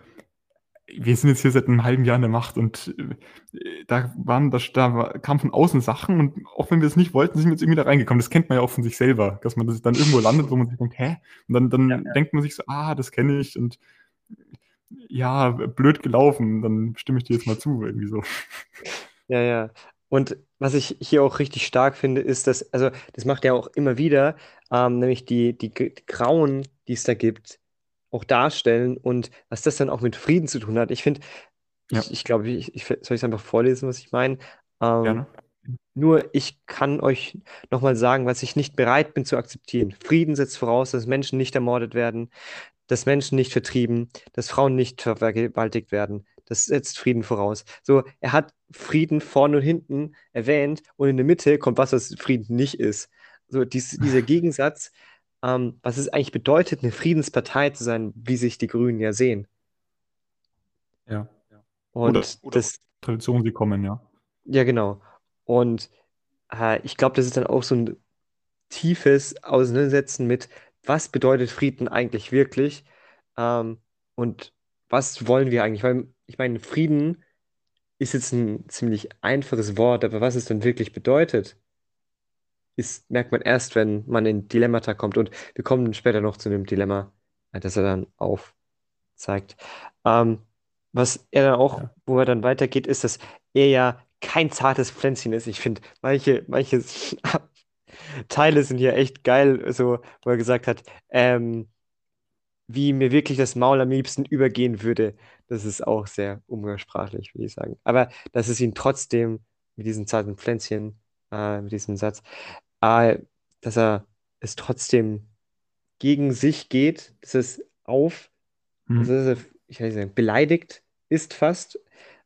Speaker 2: wir sind jetzt hier seit einem halben Jahr in der Macht und äh, da waren, da, da kamen von außen Sachen und auch wenn wir es nicht wollten, sind wir jetzt irgendwie da reingekommen. Das kennt man ja auch von sich selber, dass man das dann irgendwo landet, wo man sich denkt, hä? Und dann, dann
Speaker 1: Ja, ja.
Speaker 2: denkt man sich so, ah, das kenne ich und ja, blöd gelaufen, dann stimme ich dir jetzt mal zu, irgendwie so.
Speaker 1: Ja, ja. Und was ich hier auch richtig stark finde, ist, dass, also das macht er auch immer wieder, ähm, nämlich die, die, die Grauen, die es da gibt, auch darstellen und was das dann auch mit Frieden zu tun hat. Ich finde,
Speaker 2: Ja.
Speaker 1: ich, ich glaube, ich, ich, soll ich es einfach vorlesen, was ich meine? Ähm,
Speaker 2: Gerne.
Speaker 1: nur ich kann euch nochmal sagen, was ich nicht bereit bin zu akzeptieren. Frieden setzt voraus, dass Menschen nicht ermordet werden, dass Menschen nicht vertrieben, dass Frauen nicht vergewaltigt werden. Das setzt Frieden voraus. So, er hat Frieden vorne und hinten erwähnt und in der Mitte kommt was, was Frieden nicht ist. So, dies, dieser Gegensatz, ähm, was es eigentlich bedeutet, eine Friedenspartei zu sein, wie sich die Grünen ja sehen.
Speaker 2: Ja.
Speaker 1: Und
Speaker 2: Oder, oder
Speaker 1: das,
Speaker 2: Traditionen, die kommen, ja.
Speaker 1: ja, genau. Und äh, ich glaube, das ist dann auch so ein tiefes Auseinandersetzen mit, was bedeutet Frieden eigentlich wirklich? Ähm, und was wollen wir eigentlich? Weil ich meine, Frieden ist jetzt ein ziemlich einfaches Wort, aber was es dann wirklich bedeutet, ist, merkt man erst, wenn man in Dilemmata kommt. Und wir kommen später noch zu einem Dilemma, das er dann aufzeigt. Ähm, was er dann auch,
Speaker 2: Ja.
Speaker 1: wo er dann weitergeht, ist, dass er ja kein zartes Pflänzchen ist. Ich finde, manche, manche Teile sind hier echt geil, so, wo er gesagt hat, ähm, wie mir wirklich das Maul am liebsten übergehen würde. Das ist auch sehr umgangssprachlich, würde ich sagen. Aber dass es ihn trotzdem mit diesen zarten Pflänzchen, äh, mit diesem Satz, äh, dass er es trotzdem gegen sich geht, dass es auf,
Speaker 2: Hm.
Speaker 1: also dass er, ich weiß nicht, beleidigt ist fast,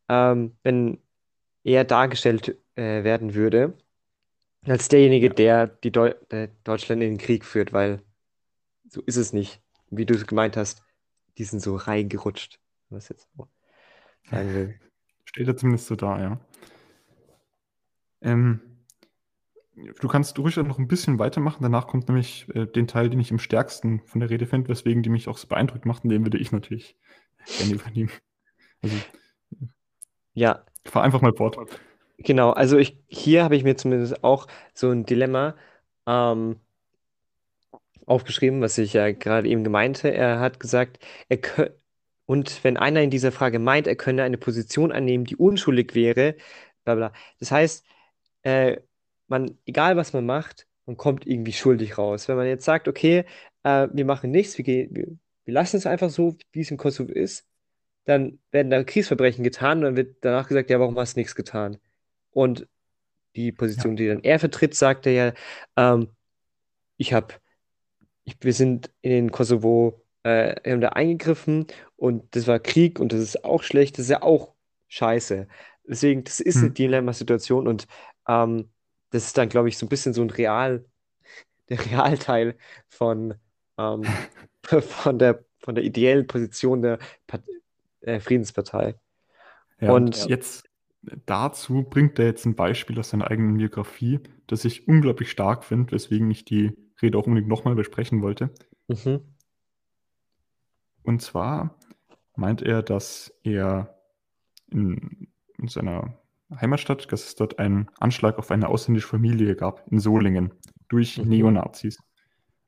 Speaker 1: ähm, wenn er dargestellt äh, werden würde, als derjenige,
Speaker 2: Ja.
Speaker 1: der die Deu der Deutschland in den Krieg führt, weil so ist es nicht, wie du es gemeint hast, die sind so reingerutscht, was jetzt so sagen will.
Speaker 2: Steht ja zumindest so da, ja. Ähm, du kannst ruhig noch ein bisschen weitermachen. Danach kommt nämlich äh, den Teil, den ich am stärksten von der Rede finde, weswegen die mich auch so beeindruckt macht, und den würde ich natürlich gerne übernehmen. Also,
Speaker 1: Ja,
Speaker 2: fahr einfach mal fort.
Speaker 1: genau. Also ich, hier habe ich mir zumindest auch so ein Dilemma ähm, aufgeschrieben, was ich ja gerade eben gemeinte. Er hat gesagt, er kö- und wenn einer in dieser Frage meint, er könne eine Position annehmen, die unschuldig wäre, bla bla. Das heißt, äh, man, egal was man macht, man kommt irgendwie schuldig raus. Wenn man jetzt sagt, okay, äh, wir machen nichts, wir, gehen- wir, wir lassen es einfach so, wie es im Kosovo ist, dann werden da Kriegsverbrechen getan und dann wird danach gesagt, ja, warum hast du nichts getan? Und die Position,
Speaker 2: Ja.
Speaker 1: die dann er vertritt, sagt er ja, ähm, ich habe, wir sind in den Kosovo, äh, haben da eingegriffen und das war Krieg und das ist auch schlecht, das ist ja auch scheiße. Deswegen, das ist eine
Speaker 2: Hm.
Speaker 1: Dilemma-Situation und ähm, das ist dann, glaube ich, so ein bisschen so ein Real, der Realteil von, ähm, von der, von der ideellen Position der Part äh, Friedenspartei.
Speaker 2: Ja, und
Speaker 1: Und
Speaker 2: jetzt dazu bringt er jetzt ein Beispiel aus seiner eigenen Biografie, das ich unglaublich stark finde, weswegen ich die Rede auch unbedingt nochmal besprechen wollte.
Speaker 1: mhm,
Speaker 2: Und zwar meint er, dass er in, in seiner Heimatstadt, dass es dort einen Anschlag auf eine ausländische Familie gab in Solingen durch
Speaker 1: Mhm.
Speaker 2: Neonazis.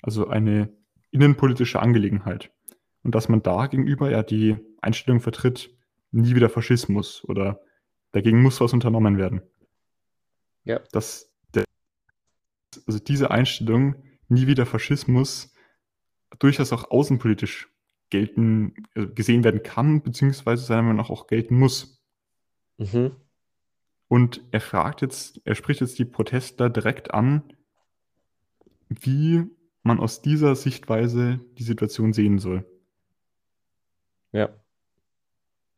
Speaker 2: Also eine innenpolitische Angelegenheit. Und dass man da gegenüber ja die Einstellung vertritt, nie wieder Faschismus oder dagegen muss was unternommen werden.
Speaker 1: ja,
Speaker 2: Dass der, also diese Einstellung, nie wieder Faschismus, durchaus auch außenpolitisch gelten, äh, gesehen werden kann, beziehungsweise seiner Meinung nach auch gelten muss.
Speaker 1: mhm,
Speaker 2: Und er fragt jetzt, er spricht jetzt die Protestler direkt an, wie man aus dieser Sichtweise die Situation sehen soll.
Speaker 1: ja,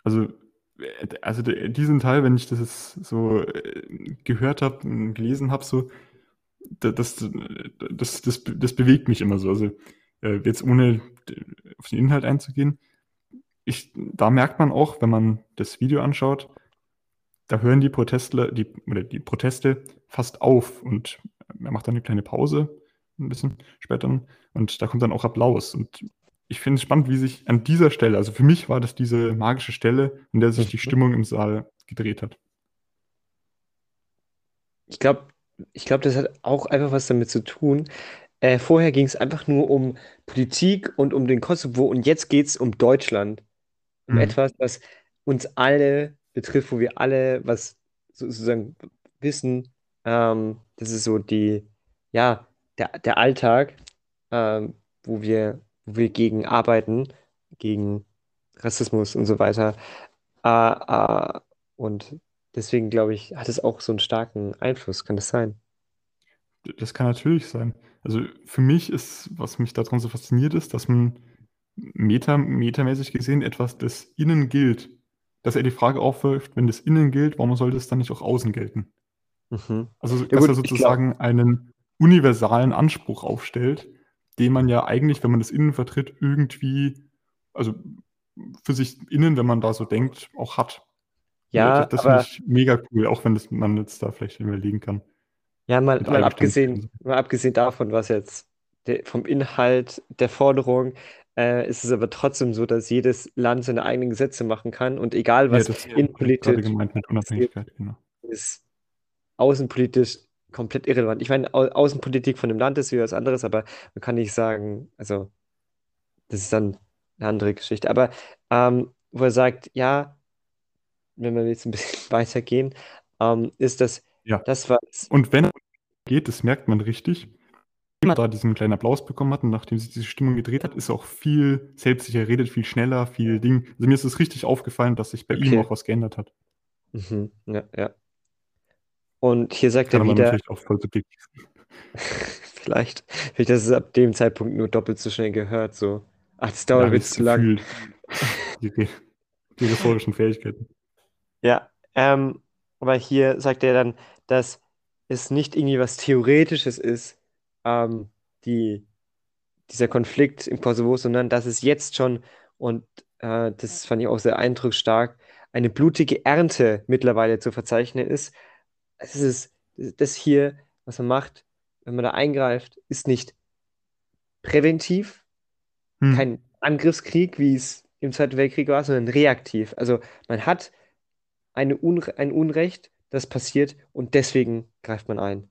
Speaker 2: Also, also diesen Teil, wenn ich das jetzt so äh, gehört habe und gelesen habe, so, da- das, das, das, das bewegt mich immer so. Also, äh, jetzt ohne auf den Inhalt einzugehen, ich, da merkt man auch, wenn man das Video anschaut, da hören die Protestler, die, oder die Proteste fast auf und er macht dann eine kleine Pause, ein bisschen später, und da kommt dann auch Applaus. Und ich finde es spannend, wie sich an dieser Stelle, also für mich war das diese magische Stelle, in der sich die
Speaker 1: Mhm.
Speaker 2: Stimmung im Saal gedreht hat.
Speaker 1: Ich glaube, ich glaube, das hat auch einfach was damit zu tun. Äh, vorher ging es einfach nur um Politik und um den Kosovo und jetzt geht es um Deutschland. Um
Speaker 2: Mhm.
Speaker 1: etwas, was uns alle betrifft, wo wir alle was sozusagen wissen. Ähm, das ist so die, ja, der, der Alltag, ähm, wo wir, wo wir gegen arbeiten, gegen Rassismus und so weiter. Äh, äh, und deswegen glaube ich, hat es auch so einen starken Einfluss. Kann das sein?
Speaker 2: Das kann natürlich sein. Also für mich ist, was mich daran so fasziniert ist, dass man meta, metamäßig gesehen etwas, das innen gilt, dass er die Frage aufwirft, wenn das innen gilt, warum sollte es dann nicht auch außen gelten?
Speaker 1: Mhm.
Speaker 2: Also,
Speaker 1: Ja
Speaker 2: dass
Speaker 1: gut,
Speaker 2: er sozusagen einen universalen Anspruch aufstellt, den man ja eigentlich, wenn man das innen vertritt, irgendwie, also für sich innen, wenn man da so denkt, auch hat.
Speaker 1: Ja,
Speaker 2: das, das
Speaker 1: aber
Speaker 2: finde ich mega cool, auch wenn das man jetzt da vielleicht überlegen kann.
Speaker 1: ja, mal, mal abgesehen, mal abgesehen davon, was jetzt vom Inhalt der Forderung, äh, ist es aber trotzdem so, dass jedes Land seine eigenen Gesetze machen kann und egal
Speaker 2: Ja,
Speaker 1: was
Speaker 2: gerade
Speaker 1: innenpolitisch
Speaker 2: genau.
Speaker 1: ist außenpolitisch komplett irrelevant. Ich meine, Au Außenpolitik von dem Land ist wieder was anderes, aber man kann nicht sagen, also das ist dann eine andere Geschichte. Aber ähm, wo er sagt, ja, wenn wir jetzt ein bisschen weitergehen, ähm, ist das,
Speaker 2: Ja.
Speaker 1: das, was
Speaker 2: Und wenn geht, das merkt man richtig. Da diesen kleinen Applaus bekommen hat und nachdem sich diese Stimmung gedreht hat, ist er auch viel selbstsicher, redet viel schneller, viel Ding. Also mir ist es richtig aufgefallen, dass sich bei ihm
Speaker 1: Okay.
Speaker 2: auch was geändert hat.
Speaker 1: Mhm, ja, ja. Und hier sagt
Speaker 2: Kann
Speaker 1: er wieder,
Speaker 2: natürlich auch voll subjektiv
Speaker 1: vielleicht, vielleicht du es ab dem Zeitpunkt nur doppelt so schnell gehört, so. Ach, das
Speaker 2: Da
Speaker 1: dauert
Speaker 2: ich
Speaker 1: zu lang.
Speaker 2: Die, die rhetorischen Fähigkeiten.
Speaker 1: Ja, ähm, aber hier sagt er dann, dass es nicht irgendwie was Theoretisches ist, ähm, die, dieser Konflikt im Kosovo, sondern dass es jetzt schon, und äh, das fand ich auch sehr eindrucksstark, eine blutige Ernte mittlerweile zu verzeichnen ist. Es ist das hier, was man macht, wenn man da eingreift, ist nicht präventiv,
Speaker 2: Hm.
Speaker 1: kein Angriffskrieg, wie es im Zweiten Weltkrieg war, sondern reaktiv. Also man hat eine Unre ein Unrecht, das passiert und deswegen greift man ein.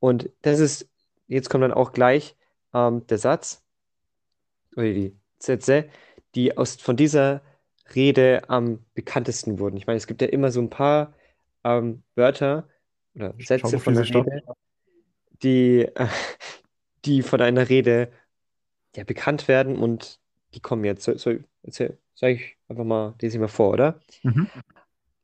Speaker 1: Und das ist, jetzt kommt dann auch gleich ähm, der Satz oder die Sätze, die aus, von dieser Rede am bekanntesten wurden. Ich meine, es gibt ja immer so ein paar ähm, Wörter oder Sätze von der
Speaker 2: Stadt.
Speaker 1: Rede, die, äh, die von einer Rede ja, bekannt werden und die kommen jetzt. So, so, erzähl, sag ich einfach mal, lese ich mal vor, oder?
Speaker 2: Mhm.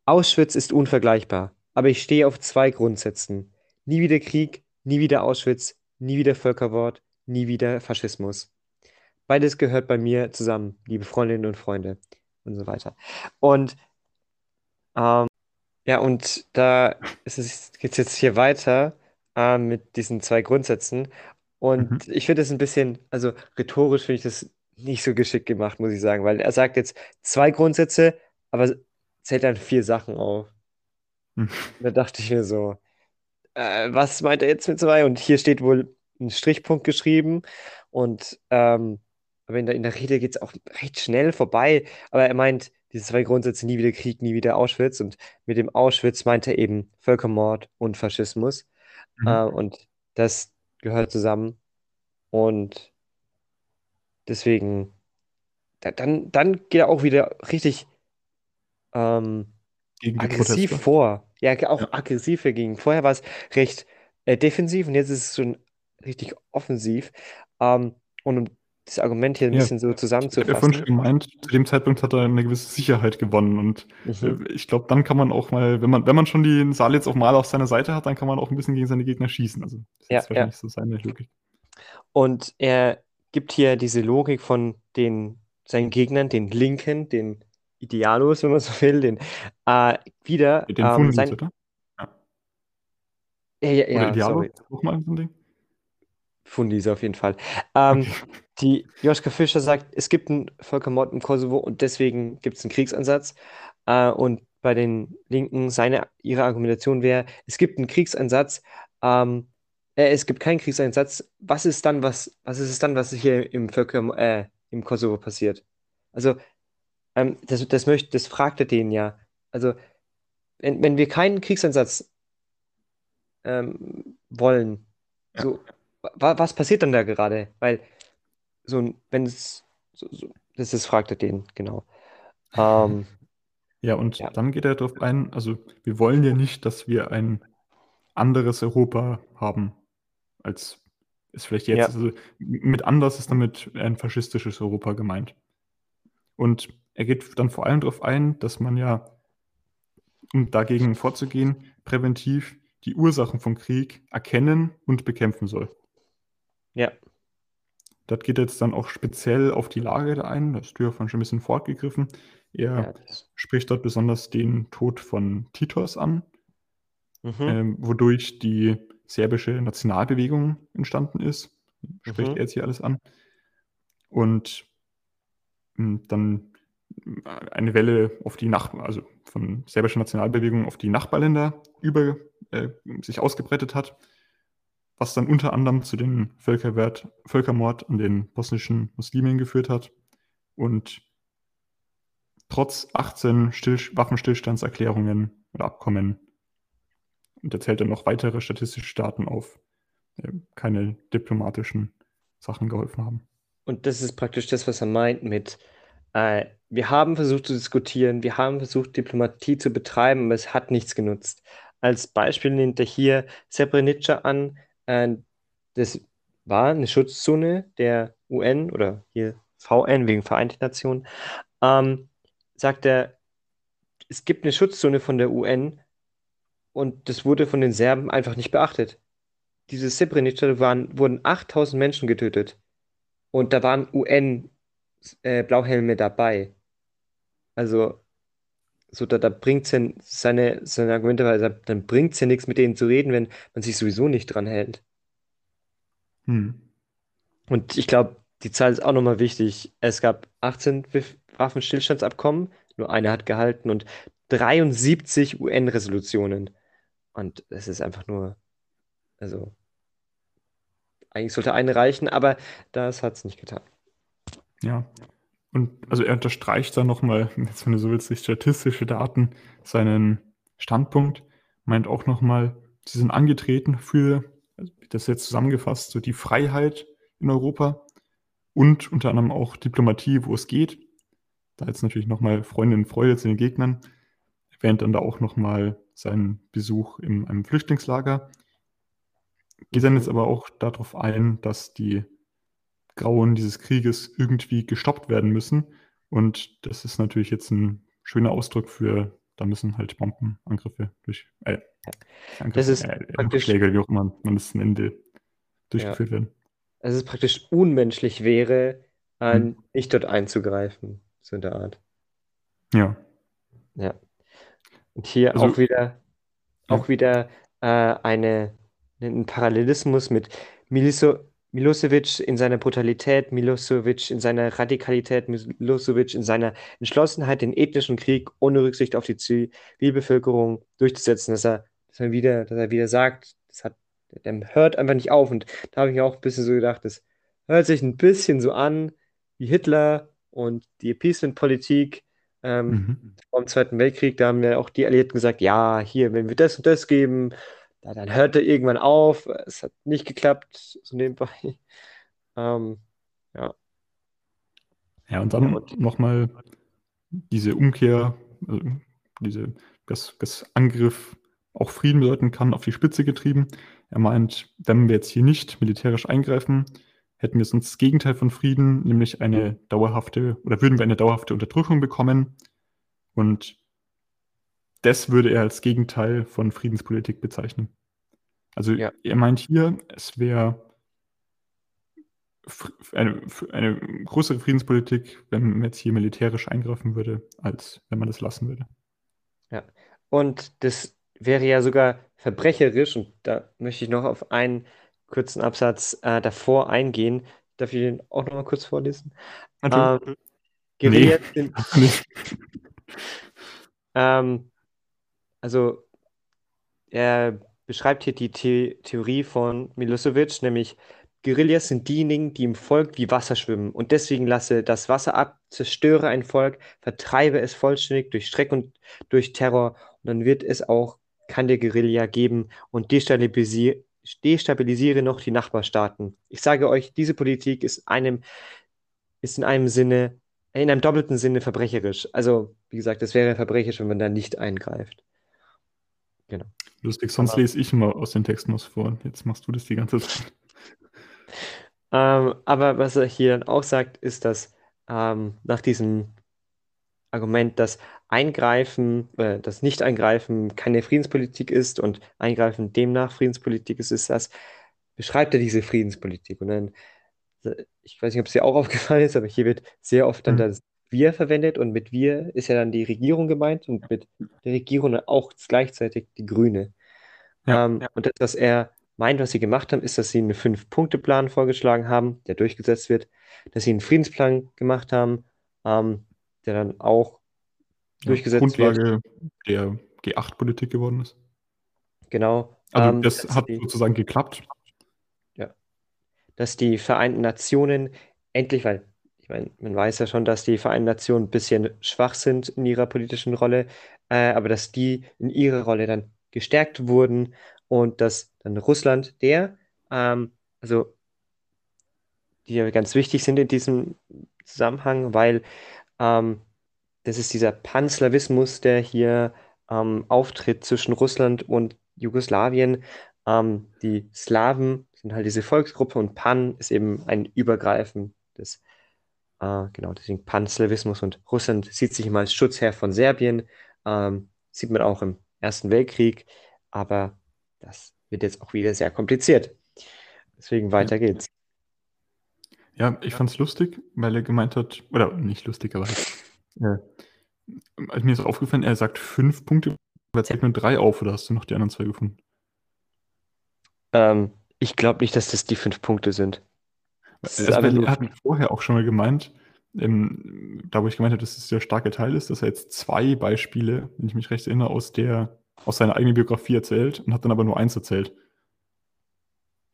Speaker 1: Auschwitz ist unvergleichbar, aber ich stehe auf zwei Grundsätzen. Nie wieder Krieg, nie wieder Auschwitz, nie wieder Völkermord, nie wieder Faschismus. Beides gehört bei mir zusammen, liebe Freundinnen und Freunde und so weiter. Und ähm, ja, und da geht es jetzt hier weiter äh, mit diesen zwei Grundsätzen. Und
Speaker 2: Mhm.
Speaker 1: ich finde es ein bisschen, also rhetorisch finde ich das nicht so geschickt gemacht, muss ich sagen, weil er sagt jetzt zwei Grundsätze, aber zählt dann vier Sachen auf.
Speaker 2: Hm.
Speaker 1: Und da dachte ich mir so, äh, was meint er jetzt mit zwei? Und hier steht wohl ein Strichpunkt geschrieben. Und ähm, aber in der, in der Rede geht es auch recht schnell vorbei. Aber er meint, diese zwei Grundsätze, nie wieder Krieg, nie wieder Auschwitz. Und mit dem Auschwitz meint er eben Völkermord und Faschismus.
Speaker 2: Mhm.
Speaker 1: Äh, und das gehört zusammen. Und deswegen, da, dann, dann geht er auch wieder richtig ähm, aggressiv
Speaker 2: Proteste.
Speaker 1: vor. Ja, auch
Speaker 2: Ja.
Speaker 1: aggressiv dagegen. Vorher war es recht äh, defensiv und jetzt ist es schon richtig offensiv. Ähm, und um das Argument hier ein
Speaker 2: Ja,
Speaker 1: bisschen so
Speaker 2: ich habe ja vorhin schon
Speaker 1: zusammenzufassen.
Speaker 2: gemeint, zu dem Zeitpunkt hat er eine gewisse Sicherheit gewonnen. Und
Speaker 1: Mhm.
Speaker 2: äh, ich glaube, dann kann man auch mal, wenn man, wenn man schon den Saal jetzt auch mal auf seiner Seite hat, dann kann man auch ein bisschen gegen seine Gegner schießen. Also das ist
Speaker 1: Ja,
Speaker 2: jetzt
Speaker 1: ja.
Speaker 2: wahrscheinlich so seine Logik.
Speaker 1: Und er gibt hier diese Logik von den, seinen Gegnern, den Linken, den Idealos, wenn man so will, den äh, wieder.
Speaker 2: Den
Speaker 1: Ähm,
Speaker 2: Fundis,
Speaker 1: sein,
Speaker 2: oder? Ja.
Speaker 1: ja, ja,
Speaker 2: Oder Idealo?
Speaker 1: sorry.
Speaker 2: Ist das auch mal so ein Ding?
Speaker 1: Fundis auf jeden Fall. Ähm,
Speaker 2: Okay.
Speaker 1: die Joschka Fischer sagt, es gibt einen Völkermord im Kosovo und deswegen gibt es einen Kriegsansatz. Äh, und bei den Linken, seine, ihre Argumentation wäre, es gibt einen Kriegsansatz, ähm, äh, es gibt keinen Kriegseinsatz. Was ist dann, was, was ist es dann, was hier im Völker, äh, im Kosovo passiert? Also, ähm, das, das möchte, das fragt er den ja. Also, wenn, wenn wir keinen Kriegseinsatz ähm, wollen,
Speaker 2: Ja.
Speaker 1: so, wa was passiert dann da gerade? Weil, so wenn es, so, so, das ist, fragt er den, genau. Ähm,
Speaker 2: Ja, und
Speaker 1: ja,
Speaker 2: dann geht er darauf ein, also wir wollen ja nicht, dass wir ein anderes Europa haben, als es vielleicht jetzt
Speaker 1: ja,
Speaker 2: ist. Also mit anders ist damit ein faschistisches Europa gemeint. Und er geht dann vor allem darauf ein, dass man ja, um dagegen vorzugehen, präventiv die Ursachen von Krieg erkennen und bekämpfen soll.
Speaker 1: ja,
Speaker 2: Das geht jetzt dann auch speziell auf die Lage da ein. Das ja vorhin schon ein bisschen fortgegriffen.
Speaker 1: ja,
Speaker 2: Er
Speaker 1: das,
Speaker 2: spricht dort besonders den Tod von Titos an,
Speaker 1: mhm,
Speaker 2: ähm, wodurch die serbische Nationalbewegung entstanden ist. spricht
Speaker 1: Mhm.
Speaker 2: er jetzt hier alles an. Und mh, dann eine Welle auf die Nach also von serbischer Nationalbewegung auf die Nachbarländer über äh, sich ausgebreitet hat, was dann unter anderem zu dem Völkerwert, Völkermord an den bosnischen Muslimen geführt hat. Und trotz 18 Still Waffenstillstandserklärungen oder Abkommen und er zählt dann noch weitere statistische Daten auf, äh, keine diplomatischen Sachen geholfen haben.
Speaker 1: Und das ist praktisch das, was er meint mit, äh, wir haben versucht zu diskutieren, wir haben versucht, Diplomatie zu betreiben, aber es hat nichts genutzt. Als Beispiel nimmt er hier Srebrenica an. Äh, das war eine Schutzzone der UN oder hier VN wegen Vereinte Nationen. Ähm, sagt er, es gibt eine Schutzzone von der UN und das wurde von den Serben einfach nicht beachtet. Diese Srebrenica waren, wurden 8000 Menschen getötet. Und da waren UN-Blauhelme dabei. Also, so, da, da bringt es ja seine, seine Argumente, weil sagt, dann bringt es ja nichts, mit denen zu reden, wenn man sich sowieso nicht dran hält.
Speaker 2: Hm.
Speaker 1: Und ich glaube, die Zahl ist auch nochmal wichtig. Es gab 18 Wif- Waffenstillstandsabkommen, nur eine hat gehalten und 73 UN-Resolutionen. Und es ist einfach nur, also, eigentlich sollte eine reichen, aber das hat es nicht getan.
Speaker 2: Ja. Und also er unterstreicht dann nochmal, jetzt wenn du so willst, durch statistische Daten seinen Standpunkt, meint auch nochmal, sie sind angetreten für, also das jetzt zusammengefasst, so die Freiheit in Europa und unter anderem auch Diplomatie, wo es geht. Da jetzt natürlich nochmal Freundinnen und Freunde zu den Gegnern. Erwähnt dann da auch nochmal seinen Besuch in einem Flüchtlingslager. Geht dann jetzt aber auch darauf ein, dass die Grauen dieses Krieges irgendwie gestoppt werden müssen. Und das ist natürlich jetzt ein schöner Ausdruck für, da müssen halt Bombenangriffe durch, äh, Angriffe,
Speaker 1: Das ist
Speaker 2: äh,
Speaker 1: praktisch-
Speaker 2: wie auch immer man das nennt, durchgeführt werden.
Speaker 1: dass es praktisch unmenschlich wäre, äh,
Speaker 2: Hm.
Speaker 1: nicht dort einzugreifen, so in der Art.
Speaker 2: Ja.
Speaker 1: Ja. Und hier
Speaker 2: Also-
Speaker 1: auch wieder,
Speaker 2: Ja.
Speaker 1: auch wieder äh, eine, ein Parallelismus mit Miliso, Milosevic in seiner Brutalität, Milosevic in seiner Radikalität, Milosevic in seiner Entschlossenheit, den ethnischen Krieg ohne Rücksicht auf die Zivilbevölkerung durchzusetzen, dass er, dass er wieder, dass er wieder sagt, das hat, der hört einfach nicht auf. Und da habe ich mir auch ein bisschen so gedacht, das hört sich ein bisschen so an wie Hitler und die Appeasement-Politik. Ähm,
Speaker 2: Mhm.
Speaker 1: vor dem Zweiten Weltkrieg, da haben ja auch die Alliierten gesagt, ja, hier, wenn wir das und das geben, da, dann hört er irgendwann auf. Es hat nicht geklappt, so nebenbei. Ähm,
Speaker 2: Ja, und dann
Speaker 1: Ja,
Speaker 2: nochmal diese Umkehr, also diese, dass, dass Angriff auch Frieden bedeuten kann, auf die Spitze getrieben. Er meint, wenn wir jetzt hier nicht militärisch eingreifen, hätten wir sonst das Gegenteil von Frieden, nämlich eine dauerhafte oder würden wir eine dauerhafte Unterdrückung bekommen. Und das würde er als Gegenteil von Friedenspolitik bezeichnen. Also
Speaker 1: Ja.
Speaker 2: er meint hier, es wäre eine, eine größere Friedenspolitik, wenn man jetzt hier militärisch eingreifen würde, als wenn man das lassen würde.
Speaker 1: Und das wäre ja sogar verbrecherisch, und da möchte ich noch auf einen kurzen Absatz äh, davor eingehen. Darf ich den auch noch mal kurz vorlesen? Ähm, Guerillas sind. Ähm, also er beschreibt hier die The Theorie von Milosevic, nämlich Guerillas sind diejenigen, die im Volk wie Wasser schwimmen und deswegen lasse das Wasser ab, zerstöre ein Volk, vertreibe es vollständig durch Streck und durch Terror und dann wird es auch keine Guerilla geben und destabilisiere, destabilisiere noch die Nachbarstaaten. Ich sage euch, diese Politik ist einem, ist in einem Sinne in einem doppelten Sinne verbrecherisch. Also, wie gesagt, es wäre verbrecherisch, wenn man da nicht eingreift.
Speaker 2: Lustig, sonst
Speaker 1: Aber-
Speaker 2: lese ich immer aus den Texten was vor. Jetzt machst du das die ganze Zeit.
Speaker 1: Ähm, aber was er hier dann auch sagt, ist, dass ähm, nach diesem Argument, dass Eingreifen, äh, das Nicht-Eingreifen keine Friedenspolitik ist und Eingreifen demnach Friedenspolitik ist, ist das, beschreibt er diese Friedenspolitik. Und dann, ich weiß nicht, ob es dir auch aufgefallen ist, aber hier wird sehr oft dann
Speaker 2: Mhm.
Speaker 1: das Wir verwendet und mit Wir ist ja dann die Regierung gemeint und mit der Regierung auch gleichzeitig die Grüne.
Speaker 2: Ja,
Speaker 1: Ähm, Und das, was er meint, was sie gemacht haben, ist, dass sie einen Fünf-Punkte-Plan vorgeschlagen haben, der durchgesetzt wird, dass sie einen Friedensplan gemacht haben, ähm, der dann auch
Speaker 2: Ja,
Speaker 1: durchgesetzt
Speaker 2: Grundlage der G8-Politik geworden ist.
Speaker 1: Genau.
Speaker 2: Also
Speaker 1: ähm,
Speaker 2: das hat
Speaker 1: die-
Speaker 2: sozusagen geklappt.
Speaker 1: dass die Vereinten Nationen endlich, weil ich meine, man weiß ja schon, dass die Vereinten Nationen ein bisschen schwach sind in ihrer politischen Rolle, äh, aber dass die in ihrer Rolle dann gestärkt wurden und dass dann Russland, der, ähm, also die ja ganz wichtig sind in diesem Zusammenhang, weil ähm, das ist dieser Panslawismus, der hier ähm, auftritt zwischen Russland und Jugoslawien. Ähm, die Slawen sind halt diese Volksgruppe und Pan ist eben ein übergreifendes, äh, genau, deswegen Panslawismus und Russland sieht sich immer als Schutzherr von Serbien. Ähm, sieht man auch im Ersten Weltkrieg, aber das wird jetzt auch wieder sehr kompliziert. Deswegen weiter geht's.
Speaker 2: Ja, ich fand es lustig, weil er gemeint hat, oder nicht lustig, aber äh, also mir ist aufgefallen, er sagt fünf Punkte, aber er zählt nur drei auf, oder hast du noch die anderen zwei gefunden?
Speaker 1: Ähm, ich glaube nicht, dass das die fünf Punkte sind. Das ist
Speaker 2: Also,
Speaker 1: einfach
Speaker 2: weil
Speaker 1: nur-
Speaker 2: er hat vorher auch schon mal gemeint, ähm, da wo ich gemeint habe, dass es der starke Teil ist, dass er jetzt zwei Beispiele, wenn ich mich recht erinnere, aus der, aus seiner eigenen Biografie erzählt und hat dann aber nur eins erzählt.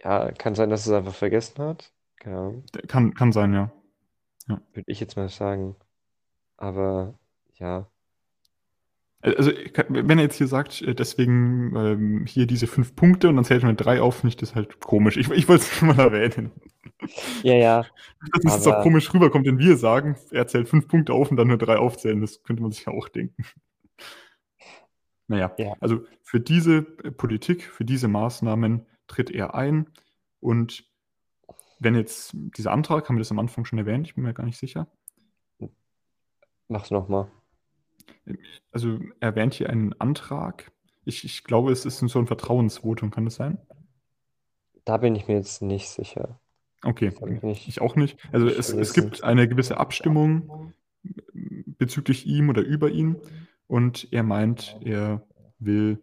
Speaker 1: Ja, kann sein, dass es einfach vergessen hat. Ahnung,
Speaker 2: Kann, kann sein, ja.
Speaker 1: würde ich jetzt mal sagen. Aber ja,
Speaker 2: Also, wenn er jetzt hier sagt, äh, deswegen ähm, hier diese fünf Punkte und dann zählt er mit drei auf, finde ich das halt komisch. Ich, ich wollte es mal erwähnen.
Speaker 1: ja, ja,
Speaker 2: Dass es auch komisch rüberkommt, wenn wir sagen, er zählt fünf Punkte auf und dann nur drei aufzählen. Das könnte man sich ja auch denken. Naja,
Speaker 1: Ja.
Speaker 2: also für diese Politik, für diese Maßnahmen tritt er ein. Und wenn jetzt dieser Antrag, haben wir das am Anfang schon erwähnt, ich bin mir gar nicht sicher.
Speaker 1: mach's nochmal.
Speaker 2: Also er erwähnt hier einen Antrag. Ich, ich glaube, es ist so ein Vertrauensvotum, kann das sein?
Speaker 1: Da bin ich mir jetzt nicht sicher.
Speaker 2: Okay,
Speaker 1: ich
Speaker 2: ich auch nicht. Also es, es gibt eine gewisse Abstimmung bezüglich ihm oder über ihn und er meint, er will,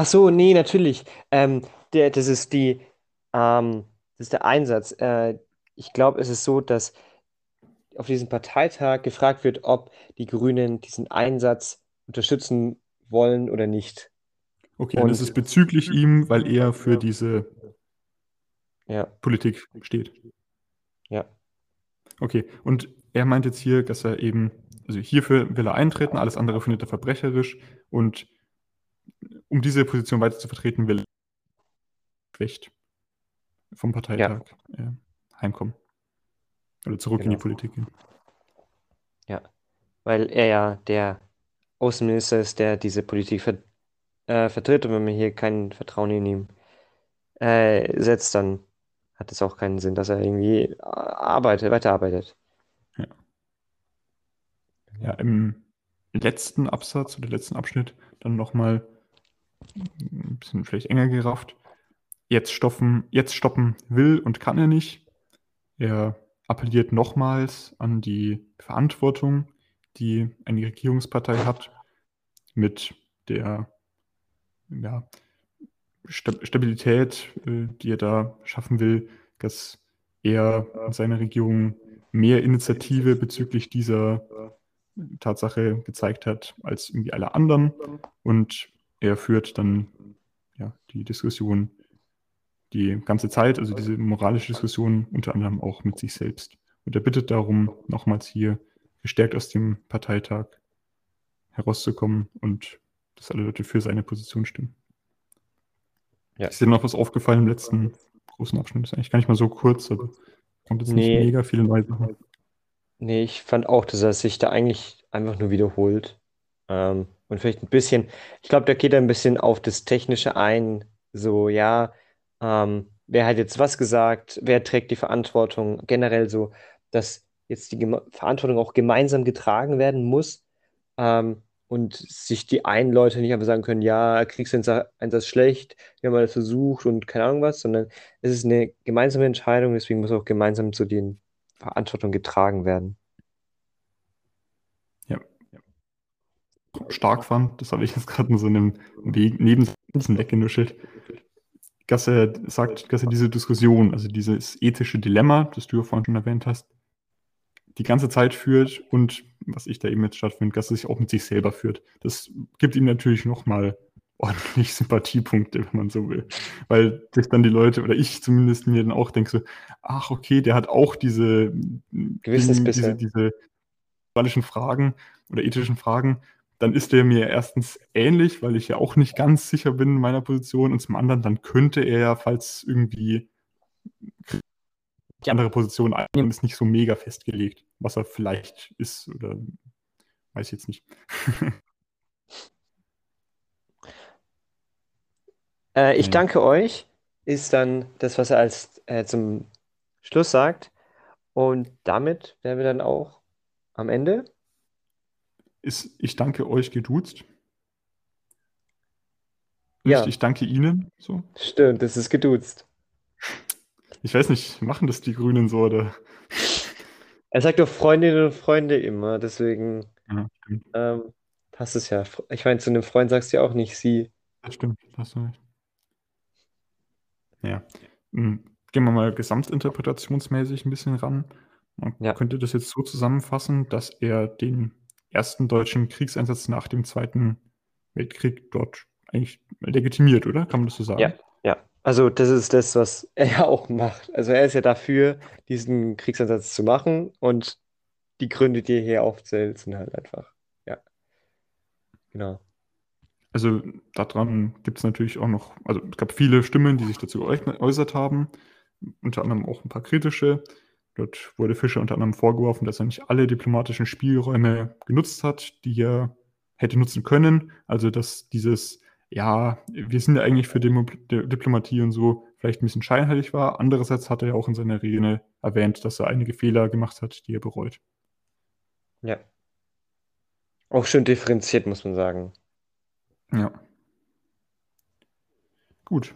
Speaker 1: Ach so, nee, natürlich. Ähm, der, das ist die, ähm, das ist der Einsatz. Äh, ich glaube, es ist so, dass auf diesem Parteitag gefragt wird, ob die Grünen diesen Einsatz unterstützen wollen oder nicht.
Speaker 2: okay, und es ist bezüglich ihm, weil er für diese
Speaker 1: Ja,
Speaker 2: Politik steht.
Speaker 1: ja,
Speaker 2: Okay, und er meint jetzt hier, dass er eben, also hierfür will er eintreten, alles andere findet er verbrecherisch und um diese Position weiter zu vertreten, will er schwächt vom Parteitag äh, heimkommen. Oder zurück in die
Speaker 1: Genau.
Speaker 2: Politik gehen.
Speaker 1: weil er ja der Außenminister ist, der diese Politik ver äh, vertritt. Und wenn man hier kein Vertrauen in ihm äh, setzt, dann hat es auch keinen Sinn, dass er irgendwie äh, arbeitet, weiterarbeitet.
Speaker 2: Ja, im letzten Absatz oder letzten Abschnitt dann nochmal ein bisschen vielleicht enger gerafft. Jetzt stoppen, jetzt stoppen will und kann er nicht. Er appelliert nochmals an die Verantwortung, die eine Regierungspartei hat, mit der ja, Sta- Stabilität, äh, die er da schaffen will, dass er und seine Regierung mehr Initiative bezüglich dieser Tatsache gezeigt hat als irgendwie alle anderen. Und er führt dann ja, die Diskussion die ganze Zeit, also diese moralische Diskussion unter anderem auch mit sich selbst. Und er bittet darum, nochmals hier gestärkt aus dem Parteitag herauszukommen und dass alle Leute für seine Position stimmen.
Speaker 1: Ja.
Speaker 2: Ist dir noch was aufgefallen im letzten großen Abschnitt? Das ist eigentlich gar nicht mal so kurz, aber kommt jetzt
Speaker 1: Nee.
Speaker 2: nicht mega viele neue Sachen.
Speaker 1: Nee, ich fand auch, dass er sich da eigentlich einfach nur wiederholt. Ähm, und vielleicht ein bisschen, ich glaube, da geht er ein bisschen auf das Technische ein. So, ja, ähm, wer hat jetzt was gesagt, wer trägt die Verantwortung? Generell so, dass jetzt die Geme Verantwortung auch gemeinsam getragen werden muss. Ähm, und sich die einen Leute nicht einfach sagen können, ja, Kriegseinsatz schlecht, wir haben alles versucht und keine Ahnung was, sondern es ist eine gemeinsame Entscheidung, deswegen muss auch gemeinsam zu den Verantwortung getragen werden.
Speaker 2: stark fand, das habe ich jetzt gerade in so einem Weg, Nebensatz weggenuschelt. Dass er sagt, dass er diese Diskussion, also dieses ethische Dilemma, das du ja vorhin schon erwähnt hast, die ganze Zeit führt und was ich da eben jetzt stattfindet, dass er sich auch mit sich selber führt. Das gibt ihm natürlich nochmal ordentlich Sympathiepunkte, wenn man so will. Weil sich dann die Leute, oder ich zumindest mir dann auch denke so, ach okay, der hat auch diese,
Speaker 1: Gewissensbisse.
Speaker 2: diese, diese moralischen Fragen oder ethischen Fragen, dann ist der mir erstens ähnlich, weil ich ja auch nicht ganz sicher bin in meiner Position und zum anderen, dann könnte er ja, falls irgendwie die andere Position einnehmen, ist nicht so mega festgelegt, was er vielleicht ist oder weiß ich jetzt nicht.
Speaker 1: Äh, ich danke euch, ist dann das, was er als äh, zum Schluss sagt. Und damit wären wir dann auch am Ende.
Speaker 2: Ist, ich danke euch geduzt.
Speaker 1: Ja.
Speaker 2: Nicht, ich danke Ihnen. So.
Speaker 1: Stimmt, das ist geduzt.
Speaker 2: Ich weiß nicht, machen das die Grünen so oder?
Speaker 1: Er sagt doch Freundinnen und Freunde immer, deswegen
Speaker 2: Ja,
Speaker 1: ähm, passt es ja. Ich meine, zu einem Freund sagst du ja auch nicht sie.
Speaker 2: Das stimmt, hast du recht. Ja. Hm, Gehen wir mal gesamtinterpretationsmäßig ein bisschen ran. Man
Speaker 1: Ja.
Speaker 2: könnte das jetzt so zusammenfassen, dass er den ersten deutschen Kriegseinsatz nach dem Zweiten Weltkrieg dort eigentlich legitimiert, oder? Kann man das so sagen?
Speaker 1: Ja, ja. Also das ist das, was er ja auch macht. Also er ist ja dafür, diesen Kriegsansatz zu machen und die Gründe, die er hier aufzählt, sind halt einfach. Ja. Genau.
Speaker 2: Also daran gibt es natürlich auch noch, also es gab viele Stimmen, die sich dazu geäußert haben, unter anderem auch ein paar kritische. Dort wurde Fischer unter anderem vorgeworfen, dass er nicht alle diplomatischen Spielräume genutzt hat, die er hätte nutzen können. Also dass dieses, ja, wir sind ja eigentlich für Demo Di- Diplomatie und so vielleicht ein bisschen scheinheilig war. Andererseits hat er ja auch in seiner Rede erwähnt, dass er einige Fehler gemacht hat, die er bereut.
Speaker 1: Ja. Auch schön differenziert, muss man sagen.
Speaker 2: Ja. Gut.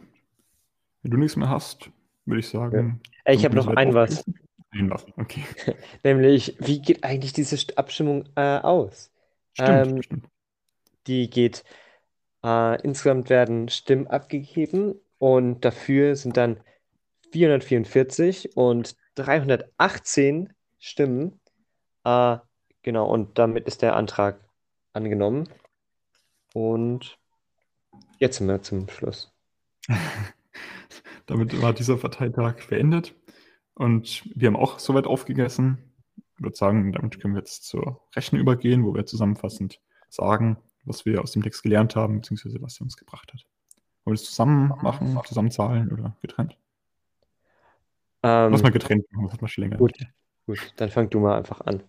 Speaker 2: Wenn du nichts mehr hast, würde ich sagen.
Speaker 1: Äh, Ich habe noch ein was.
Speaker 2: Aufgeschlossen. Ein was, okay.
Speaker 1: Nämlich, wie geht eigentlich diese St- Abstimmung äh, aus?
Speaker 2: Stimmt,
Speaker 1: Ähm,
Speaker 2: stimmt.
Speaker 1: Die geht, äh, insgesamt werden Stimmen abgegeben und dafür sind dann 444 und 318 Stimmen. Äh, genau, und damit ist der Antrag angenommen. Und jetzt sind wir zum Schluss.
Speaker 2: Damit war dieser Parteitag beendet. Und wir haben auch soweit aufgegessen. Ich würde sagen, damit können wir jetzt zur Rechnung übergehen, wo wir zusammenfassend sagen, was wir aus dem Text gelernt haben, beziehungsweise was er uns gebracht hat. Wollen wir das zusammen machen, zusammenzahlen oder getrennt?
Speaker 1: Ähm,
Speaker 2: Lass mal getrennt machen, das hat man schon länger.
Speaker 1: gut, gut, dann fang du mal einfach an.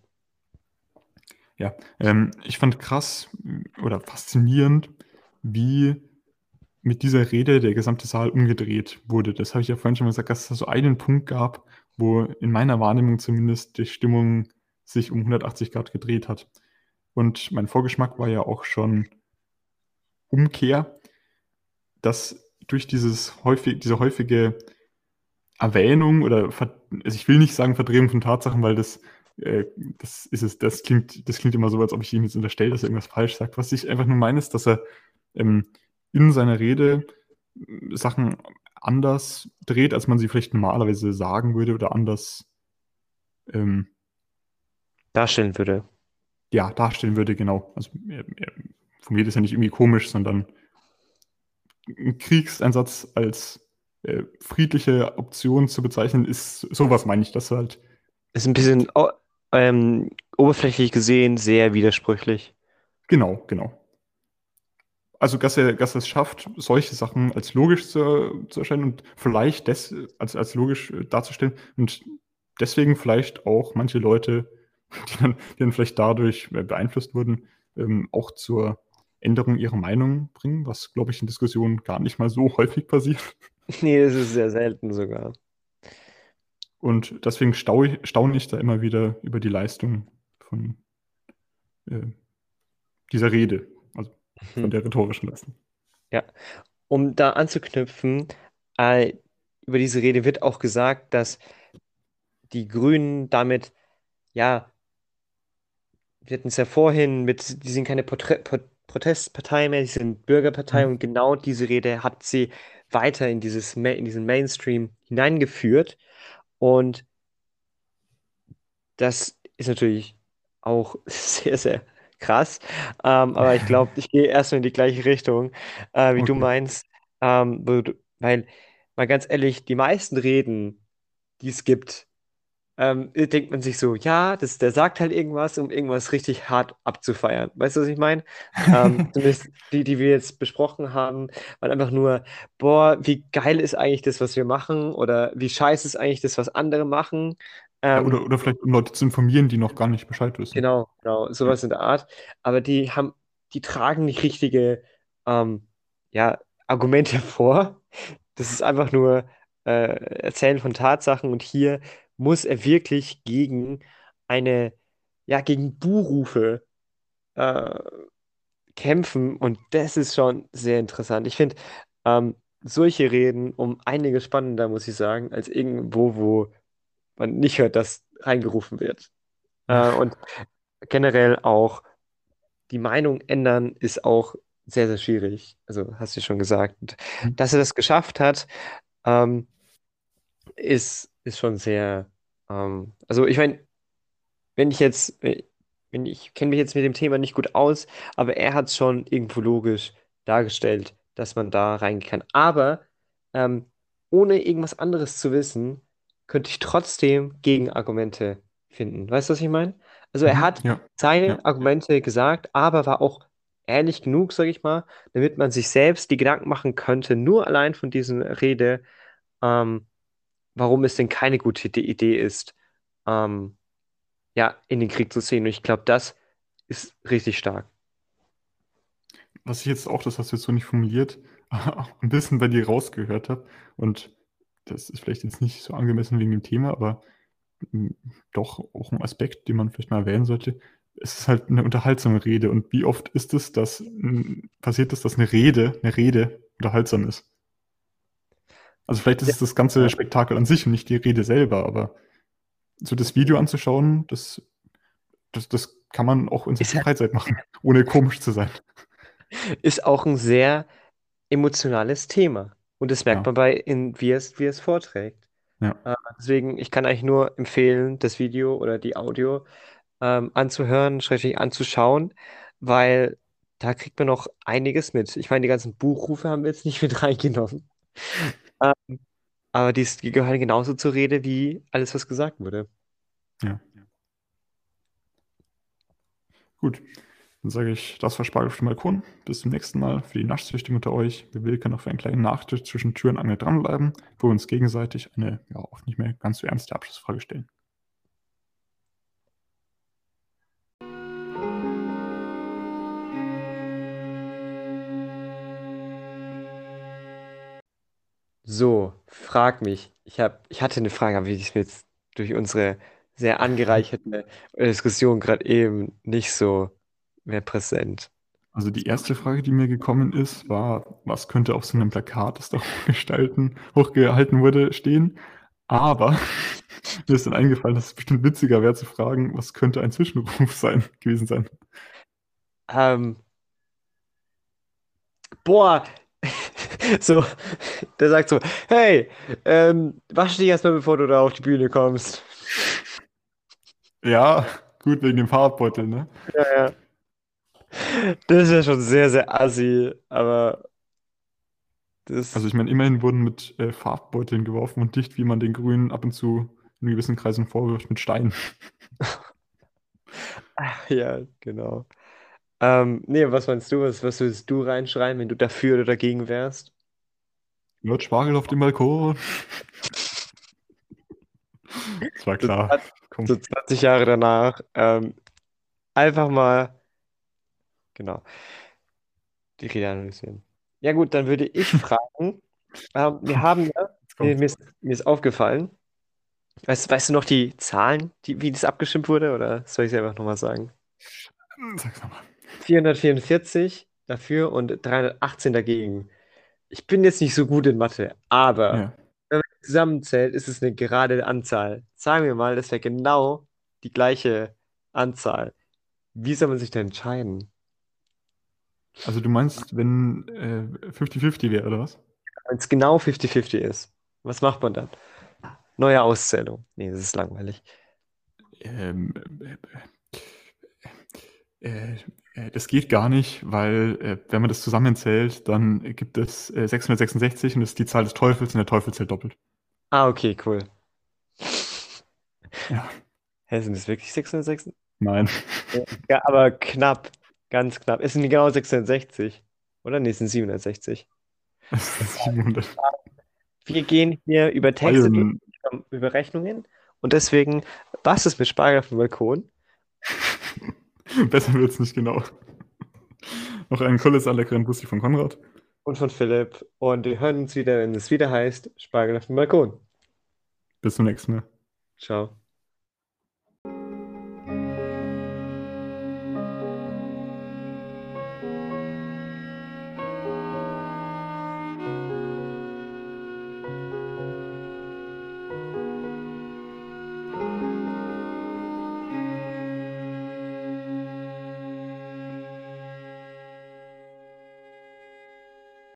Speaker 2: Ja, ähm, ich fand krass oder faszinierend, wie mit dieser Rede der gesamte Saal umgedreht wurde. Das habe ich ja vorhin schon mal gesagt, dass es da so einen Punkt gab, wo in meiner Wahrnehmung zumindest die Stimmung sich um 180 Grad gedreht hat. Und mein Vorgeschmack war ja auch schon Umkehr, dass durch dieses häufig, diese häufige Erwähnung oder also ich will nicht sagen Verdrehung von Tatsachen, weil das, äh, das ist es, das klingt, das klingt immer so, als ob ich ihm jetzt unterstelle, dass er irgendwas falsch sagt. Was ich einfach nur meine, ist, dass er ähm, in seiner Rede Sachen anders dreht, als man sie vielleicht normalerweise sagen würde oder anders ähm,
Speaker 1: Darstellen würde.
Speaker 2: ja, darstellen würde, genau. Also er, er formuliert es ja nicht irgendwie komisch, sondern ein Kriegseinsatz als äh, friedliche Option zu bezeichnen, ist sowas meine ich, dass halt,
Speaker 1: Ist ein bisschen oh, ähm, oberflächlich gesehen sehr widersprüchlich.
Speaker 2: genau, genau. Also, dass er, dass er es schafft, solche Sachen als logisch zu, zu erscheinen und vielleicht des, als, als logisch äh, darzustellen und deswegen vielleicht auch manche Leute, die dann, die dann vielleicht dadurch äh, beeinflusst wurden, ähm, auch zur Änderung ihrer Meinung bringen, was, glaube ich, in Diskussionen gar nicht mal so häufig passiert.
Speaker 1: Nee, das ist sehr selten sogar.
Speaker 2: Und deswegen stau ich, staune ich da immer wieder über die Leistung von äh, dieser Rede, von
Speaker 1: Hm.
Speaker 2: der rhetorischen Leistung.
Speaker 1: Um da anzuknüpfen, äh, über diese Rede wird auch gesagt, dass die Grünen damit, ja, wir hatten es ja vorhin mit, die sind keine Porträ Pro Protestpartei mehr, die sind Bürgerpartei
Speaker 2: Mhm.
Speaker 1: und genau diese Rede hat sie weiter in dieses, in diesen Mainstream hineingeführt. Und das ist natürlich auch sehr, sehr krass. Ähm, aber ich glaube, ich gehe erstmal in die gleiche Richtung, äh, wie du
Speaker 2: Okay.
Speaker 1: meinst. Ähm, du, weil, mal ganz ehrlich, die meisten Reden, die es gibt, ähm, denkt man sich so, ja, das, der sagt halt irgendwas, um irgendwas richtig hart abzufeiern. Weißt du, was ich meine? Ähm, zumindest die, die wir jetzt besprochen haben, waren einfach nur, boah, wie geil ist eigentlich das, was wir machen? Oder wie scheiße ist eigentlich das, was andere machen?
Speaker 2: Ja,
Speaker 1: Ähm,
Speaker 2: oder, oder vielleicht um Leute zu informieren, die noch gar nicht Bescheid wissen.
Speaker 1: Genau, genau,
Speaker 2: Ja.
Speaker 1: sowas in der Art. Aber die haben, die tragen nicht richtige ähm, ja, Argumente vor. Das ist einfach nur äh, Erzählen von Tatsachen und hier muss er wirklich gegen eine, ja, gegen Buhrufe äh, kämpfen und das ist schon sehr interessant. Ich finde ähm, solche Reden um einiges spannender, muss ich sagen, als irgendwo, wo man nicht hört, dass reingerufen wird. Äh, und generell auch die Meinung ändern ist auch sehr, sehr schwierig. Also hast du schon gesagt. Und dass er das geschafft hat, ähm, ist, ist schon sehr. Ähm, also ich meine, wenn ich jetzt, wenn ich kenne mich jetzt mit dem Thema nicht gut aus, aber er hat es schon irgendwo logisch dargestellt, dass man da reingehen kann. Aber ähm, ohne irgendwas anderes zu wissen, könnte ich trotzdem Gegenargumente finden. Weißt du, was ich meine? Also er
Speaker 2: Mhm.
Speaker 1: hat
Speaker 2: Ja. Ja.
Speaker 1: seine Argumente gesagt, aber war auch ehrlich genug, sage ich mal, damit man sich selbst die Gedanken machen könnte, nur allein von dieser Rede, ähm, warum es denn keine gute Idee ist, ähm, ja, in den Krieg zu ziehen. Und ich glaube, das ist richtig stark.
Speaker 2: Was ich jetzt auch, das hast du jetzt so nicht formuliert, ein bisschen bei dir rausgehört habe. Und das ist vielleicht jetzt nicht so angemessen wegen dem Thema, aber mm, doch auch ein Aspekt, den man vielleicht mal erwähnen sollte. Es ist halt eine unterhaltsame Rede. Und wie oft ist es, dass mm, passiert ist, dass eine Rede, eine Rede unterhaltsam ist? Also vielleicht ist es das ganze Spektakel an sich und nicht die Rede selber, aber so das Video anzuschauen, das, das, das kann man auch in seiner Freizeit machen, ohne komisch zu sein.
Speaker 1: ist auch ein sehr emotionales Thema. Und das merkt
Speaker 2: Ja,
Speaker 1: man bei, in, wie es, wie es vorträgt.
Speaker 2: ja.
Speaker 1: Äh, deswegen, ich kann eigentlich nur empfehlen, das Video oder die Audio ähm, anzuhören, schrägstrich anzuschauen, weil da kriegt man noch einiges mit. Ich meine, die ganzen Buchrufe haben wir jetzt nicht mit reingenommen. Ähm, aber die, die gehören genauso zur Rede wie alles, was gesagt wurde.
Speaker 2: ja. Gut, dann sage ich, das war Spargel auf dem Balkon. Bis zum nächsten Mal. Für die Naschsüchtigen unter euch. Wir will können auf einen kleinen Nachtisch zwischen Tür und Angel dranbleiben, wo wir uns gegenseitig eine ja oft nicht mehr ganz so ernste Abschlussfrage stellen.
Speaker 1: So, frag mich. Ich hab, ich hatte eine Frage, aber die ist mir jetzt durch unsere sehr angereicherte Diskussion gerade eben nicht so mehr präsent.
Speaker 2: Also die erste Frage, die mir gekommen ist, war, was könnte auf so einem Plakat, das da hochgehalten wurde, stehen? Aber mir ist dann eingefallen, dass es bestimmt witziger wäre zu fragen, was könnte ein Zwischenruf sein, gewesen sein.
Speaker 1: Ähm, boah, so, der sagt so, hey, ähm, wasch dich erstmal, bevor du da auf die Bühne kommst.
Speaker 2: Ja, gut, wegen dem Farbeutel, ne?
Speaker 1: Ja, ja. Das ist ja schon sehr, sehr assi, aber das,
Speaker 2: Also ich meine, immerhin wurden mit äh, Farbbeuteln geworfen und nicht, wie man den Grünen ab und zu in gewissen Kreisen vorwirft, mit Steinen.
Speaker 1: ach, ja, genau. Ähm, nee, was meinst du? Was, was würdest du reinschreiben, wenn du dafür oder dagegen wärst?
Speaker 2: Wird Spargel auf dem Balkon. Das war
Speaker 1: So,
Speaker 2: klar.
Speaker 1: 20
Speaker 2: Komm.
Speaker 1: so 20 Jahre danach. Ähm, einfach mal, genau, die Rede analysieren. Ja gut, dann würde ich fragen, ähm, wir haben ja, mir, mir ist, mir ist aufgefallen, weißt, weißt du noch die Zahlen, die, wie das abgestimmt wurde, oder soll ich es einfach nochmal sagen?
Speaker 2: Sag's nochmal.
Speaker 1: 444 dafür und 318 dagegen. Ich bin jetzt nicht so gut in Mathe, aber
Speaker 2: Ja.
Speaker 1: wenn man zusammenzählt, ist es eine gerade Anzahl. Sagen wir mal, das wäre genau die gleiche Anzahl. Wie soll man sich denn entscheiden?
Speaker 2: Also du meinst, wenn äh, 50-50 wäre, oder was?
Speaker 1: Wenn es genau 50-50 ist, was macht man dann? Neue Auszählung. Nee, das ist langweilig.
Speaker 2: Ähm, äh, äh, äh, das geht gar nicht, weil äh, wenn man das zusammenzählt, dann gibt es äh, 666 und das ist die Zahl des Teufels und der Teufel zählt doppelt.
Speaker 1: Ah, okay, cool.
Speaker 2: Ja,
Speaker 1: Hä, sind es wirklich 666?
Speaker 2: nein.
Speaker 1: Ja, aber knapp. Ganz knapp. Es sind genau 660. Oder? Nee, es sind 760.
Speaker 2: Das ist 700.
Speaker 1: Wir gehen hier über Texte,
Speaker 2: Bayern.
Speaker 1: über Rechnungen. Und deswegen, was ist mit Spargel auf dem Balkon?
Speaker 2: Besser wird's nicht genau. Noch ein Kolles leckeren Bussi von Konrad.
Speaker 1: Und von Philipp. Und wir hören uns wieder, wenn es wieder heißt, Spargel auf dem Balkon.
Speaker 2: Bis zum nächsten Mal.
Speaker 1: Ciao.